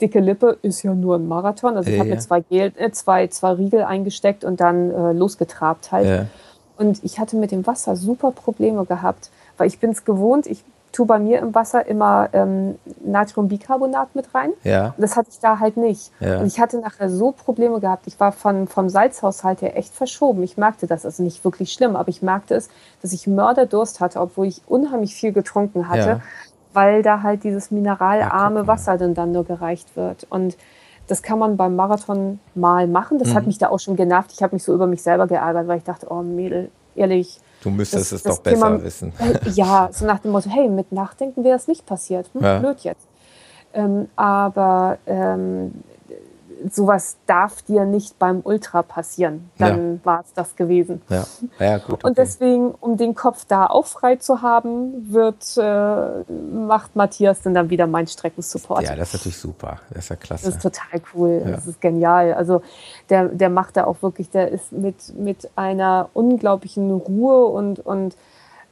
dicke Lippe ist ja nur ein Marathon. Also ich habe mir zwei, Gel, äh, zwei, zwei Riegel eingesteckt und dann äh, losgetrabt halt. Und ich hatte mit dem Wasser super Probleme gehabt, weil ich bin es gewohnt, ich tue bei mir im Wasser immer ähm, Natriumbicarbonat mit rein.
Ja. Und
das hatte ich da halt nicht. Ja. Und ich hatte nachher so Probleme gehabt. Ich war von, vom Salzhaushalt her echt verschoben. Ich merkte das, also nicht wirklich schlimm, aber ich merkte es, dass ich Mörderdurst hatte, obwohl ich unheimlich viel getrunken hatte, ja. weil da halt dieses mineralarme ja, Wasser dann, dann nur gereicht wird. Und das kann man beim Marathon mal machen. Das mhm. hat mich da auch schon genervt. Ich habe mich so über mich selber geärgert, weil ich dachte, oh Mädel, ehrlich,
Du müsstest das, es das doch besser Thema, wissen.
Ja, so nach dem Motto, hey, mit Nachdenken wäre es nicht passiert. Hm, ja. Blöd jetzt. Ähm, aber ähm, sowas darf dir nicht beim Ultra passieren. Dann ja. war es das gewesen.
Ja. Ja, gut, okay.
Und deswegen, um den Kopf da auch frei zu haben, wird, äh, macht Matthias dann, dann wieder mein Streckensupport.
Ja, das ist natürlich super. Das ist ja klasse.
Das ist total cool. Das ist genial. Also der, der macht da auch wirklich, der ist mit, mit einer unglaublichen Ruhe und, und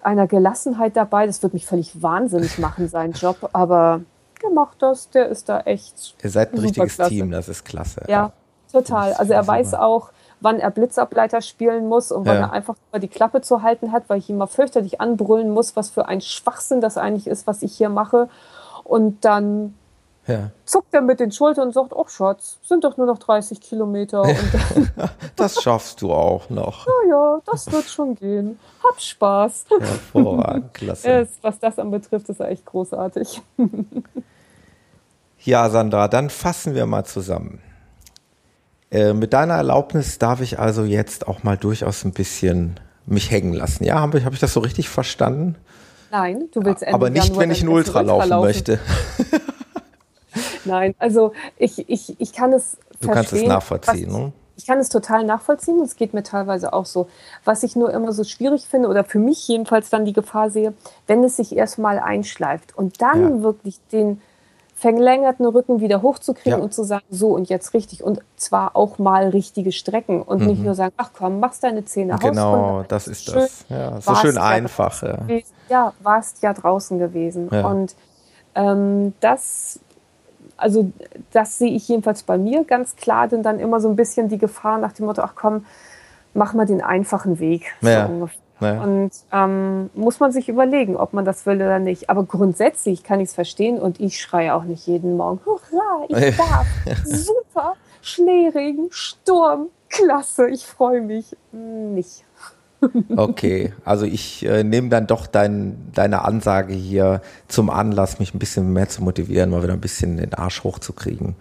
einer Gelassenheit dabei. Das wird mich völlig wahnsinnig machen, sein Job. Aber der macht das, der ist da echt.
Ihr seid ein richtiges klasse. Team, das ist klasse.
Ja, total. Also er weiß auch, wann er Blitzableiter spielen muss und wann ja. er einfach über die Klappe zu halten hat, weil ich ihn mal fürchterlich anbrüllen muss, was für ein Schwachsinn das eigentlich ist, was ich hier mache. Und dann ja. zuckt er mit den Schultern und sagt, ach Schatz, sind doch nur noch 30 Kilometer.
das schaffst du auch noch.
Ja, ja, das wird schon gehen. Hab Spaß.
Hervorragend, klasse.
was das anbetrifft, ist echt großartig.
ja, Sandra, dann fassen wir mal zusammen. Äh, mit deiner Erlaubnis darf ich also jetzt auch mal durchaus ein bisschen mich hängen lassen. Ja, habe ich, hab ich das so richtig verstanden?
Nein, du willst
Ende Aber nicht, Januar wenn ich ein Ultra, Ultra laufen möchte.
Nein, also ich, ich, ich kann es
Du kannst es nachvollziehen, ne?
Ich kann es total nachvollziehen es geht mir teilweise auch so. Was ich nur immer so schwierig finde oder für mich jedenfalls dann die Gefahr sehe, wenn es sich erstmal einschleift und dann ja. wirklich den verlängerten Rücken wieder hochzukriegen ja. und zu sagen, so und jetzt richtig und zwar auch mal richtige Strecken und mhm. nicht nur sagen, ach komm, machst deine Zähne
Genau, das ist schön, das. Ja, so schön einfach.
Ja, ja warst ja draußen gewesen und ähm, das also das sehe ich jedenfalls bei mir ganz klar, denn dann immer so ein bisschen die Gefahr nach dem Motto, ach komm, mach mal den einfachen Weg.
Ja.
So ja. Und ähm, muss man sich überlegen, ob man das will oder nicht. Aber grundsätzlich kann ich es verstehen und ich schreie auch nicht jeden Morgen, hurra, ich darf, super, Schneeregen, Sturm, klasse, ich freue mich. Nicht.
Okay, also ich äh, nehme dann doch dein, deine Ansage hier zum Anlass, mich ein bisschen mehr zu motivieren, mal wieder ein bisschen den Arsch hochzukriegen.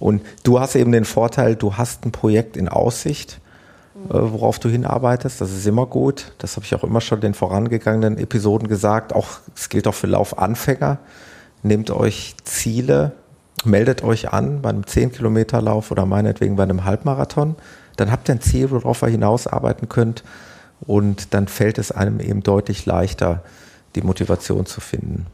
Und du hast eben den Vorteil, du hast ein Projekt in Aussicht, äh, worauf du hinarbeitest. Das ist immer gut. Das habe ich auch immer schon in den vorangegangenen Episoden gesagt. Auch es gilt auch für Laufanfänger. Nehmt euch Ziele, meldet euch an bei einem 10-Kilometer-Lauf oder meinetwegen bei einem Halbmarathon. Dann habt ihr ein Ziel, worauf ihr hinausarbeiten könnt. Und dann fällt es einem eben deutlich leichter, die Motivation zu finden.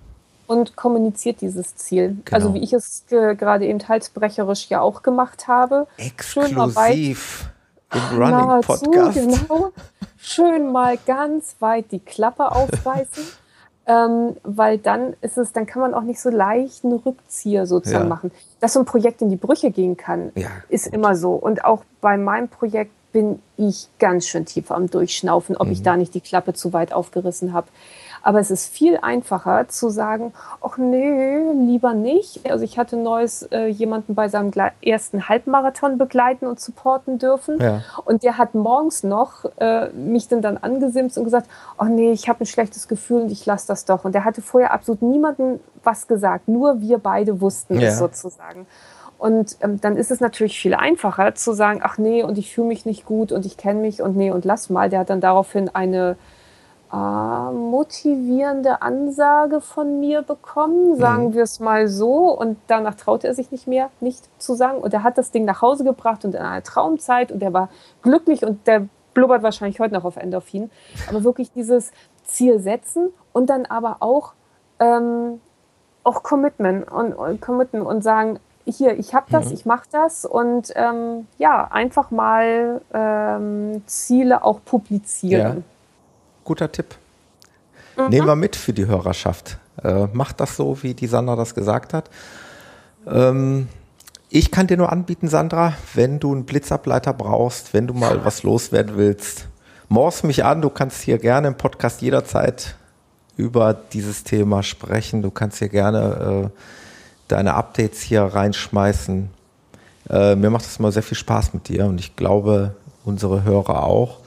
Und kommuniziert dieses Ziel. Genau. Also wie ich es gerade eben halsbrecherisch ja auch gemacht habe.
Exklusiv im Running Podcast. Genau.
Schön mal ganz weit die Klappe aufreißen. ähm, weil dann ist es, dann kann man auch nicht so leicht einen Rückzieher sozusagen ja. machen. Dass so ein Projekt in die Brüche gehen kann, ja, ist gut. immer so. Und auch bei meinem Projekt bin ich ganz schön tief am Durchschnaufen, ob mhm. ich da nicht die Klappe zu weit aufgerissen habe. Aber es ist viel einfacher zu sagen, ach nee, lieber nicht. Also ich hatte neues äh, jemanden bei seinem ersten Halbmarathon begleiten und supporten dürfen. Ja. Und der hat morgens noch äh, mich dann, dann angesimst und gesagt, ach nee, ich habe ein schlechtes Gefühl und ich lasse das doch. Und der hatte vorher absolut niemanden was gesagt. Nur wir beide wussten ja. es sozusagen. Und ähm, dann ist es natürlich viel einfacher zu sagen, ach nee, und ich fühle mich nicht gut und ich kenne mich und nee, und lass mal. Der hat dann daraufhin eine äh, motivierende Ansage von mir bekommen, sagen mhm. wir es mal so. Und danach traute er sich nicht mehr, nicht zu sagen. Und er hat das Ding nach Hause gebracht und in einer Traumzeit und er war glücklich und der blubbert wahrscheinlich heute noch auf Endorphin. Aber wirklich dieses Ziel setzen und dann aber auch, ähm, auch Commitment und, und committen und sagen, hier, ich habe das, mhm. ich mache das und ähm, ja, einfach mal ähm, Ziele auch publizieren. Ja
guter Tipp. Mhm. Nehmen wir mit für die Hörerschaft. Äh, macht das so, wie die Sandra das gesagt hat. Ähm, ich kann dir nur anbieten, Sandra, wenn du einen Blitzableiter brauchst, wenn du mal was loswerden willst, morst mich an. Du kannst hier gerne im Podcast jederzeit über dieses Thema sprechen. Du kannst hier gerne äh, deine Updates hier reinschmeißen. Äh, mir macht es immer sehr viel Spaß mit dir und ich glaube, unsere Hörer auch.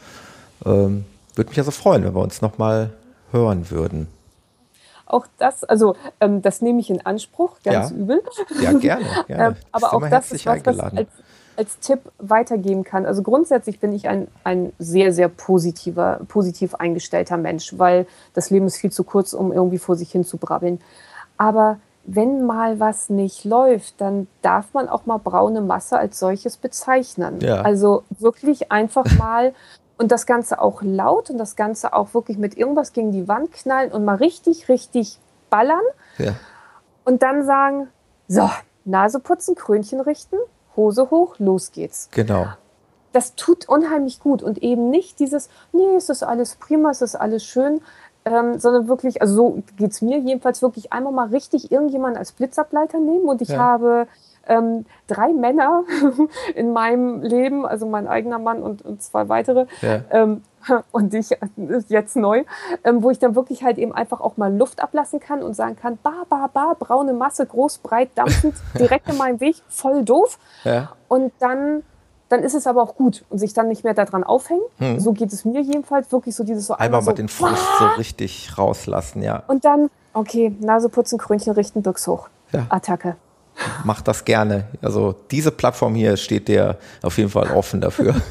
Ähm, würde mich also freuen, wenn wir uns nochmal hören würden.
Auch das, also ähm, das nehme ich in Anspruch, ganz
ja.
übel.
Ja, gerne. gerne.
ähm, aber auch das ist was, was als, als Tipp weitergeben kann. Also grundsätzlich bin ich ein, ein sehr, sehr positiver, positiv eingestellter Mensch, weil das Leben ist viel zu kurz, um irgendwie vor sich hin zu brabbeln. Aber wenn mal was nicht läuft, dann darf man auch mal braune Masse als solches bezeichnen. Ja. Also wirklich einfach mal und das Ganze auch laut und das Ganze auch wirklich mit irgendwas gegen die Wand knallen und mal richtig, richtig ballern. Ja. Und dann sagen, so, Nase putzen, Krönchen richten, Hose hoch, los geht's.
Genau.
Das tut unheimlich gut und eben nicht dieses, nee, es ist alles prima, es ist alles schön, ähm, sondern wirklich, also so geht's mir jedenfalls wirklich einmal mal richtig irgendjemand als Blitzableiter nehmen und ich ja. habe ähm, drei Männer in meinem Leben, also mein eigener Mann und, und zwei weitere. Ja. Ähm, und ich jetzt neu, ähm, wo ich dann wirklich halt eben einfach auch mal Luft ablassen kann und sagen kann, ba, ba, ba, braune Masse, groß, breit, dampfend, direkt in meinem Weg, voll doof. Ja. Und dann, dann ist es aber auch gut und sich dann nicht mehr daran aufhängen. Hm. So geht es mir jedenfalls, wirklich so dieses so
einmal, mal so, den Fuß so richtig rauslassen, ja.
Und dann, okay, Nase putzen, Krönchen richten, Büchs hoch. Ja. Attacke
macht das gerne. Also diese Plattform hier steht dir auf jeden Fall offen dafür.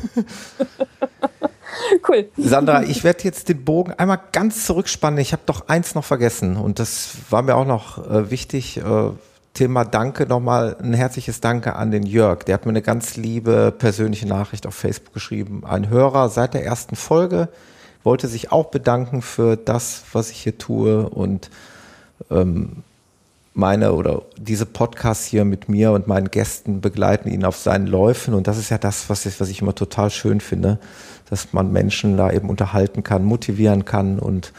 Cool. Sandra, ich werde jetzt den Bogen einmal ganz zurückspannen. Ich habe doch eins noch vergessen und das war mir auch noch äh, wichtig. Äh, Thema Danke nochmal ein herzliches Danke an den Jörg. Der hat mir eine ganz liebe persönliche Nachricht auf Facebook geschrieben. Ein Hörer seit der ersten Folge wollte sich auch bedanken für das, was ich hier tue und ähm, meine oder diese Podcasts hier mit mir und meinen Gästen begleiten ihn auf seinen Läufen. Und das ist ja das, was ich, was ich immer total schön finde, dass man Menschen da eben unterhalten kann, motivieren kann. Und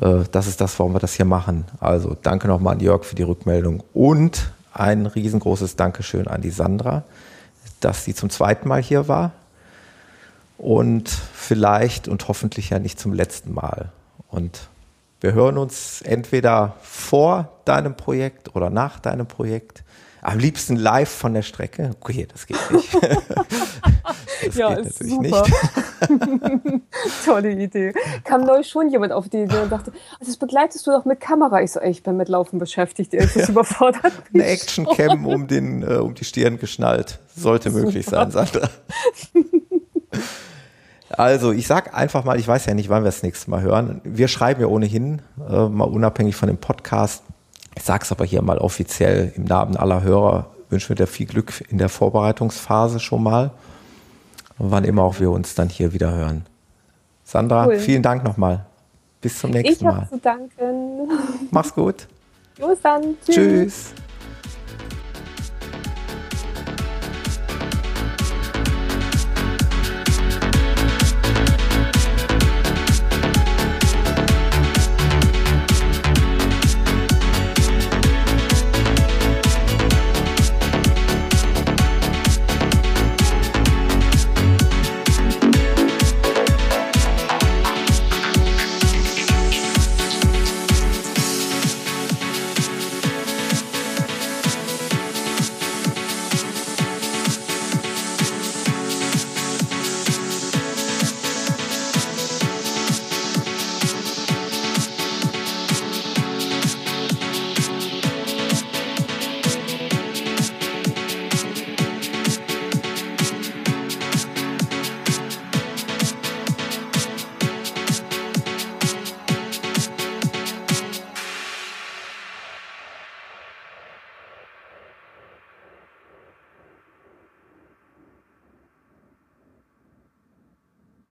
das ist das, warum wir das hier machen. Also danke nochmal an Jörg für die Rückmeldung. Und ein riesengroßes Dankeschön an die Sandra, dass sie zum zweiten Mal hier war. Und vielleicht und hoffentlich ja nicht zum letzten Mal. Und wir hören uns entweder vor deinem Projekt oder nach deinem Projekt. Am liebsten live von der Strecke. Okay, das geht nicht.
das ja, geht ist super. Tolle Idee. Kam neu schon jemand auf die Idee und dachte, ah, das begleitest du doch mit Kamera. Ich so, ey, ich bin mit Laufen beschäftigt, ich bin ja. überfordert.
Eine Actioncam um, den, äh, um die Stirn geschnallt. Sollte super. möglich sein, Sandra. Also, ich sag einfach mal, ich weiß ja nicht, wann wir das nächste Mal hören. Wir schreiben ja ohnehin, äh, mal unabhängig von dem Podcast, Ich sage es aber hier mal offiziell im Namen aller Hörer, wünschen wir dir viel Glück in der Vorbereitungsphase schon mal. Und wann immer auch wir uns dann hier wieder hören. Sandra, cool. vielen Dank nochmal. Bis zum nächsten
ich
Mal.
Ich habe zu danken.
Mach's gut.
Bis dann.
Tschüss. Tschüss.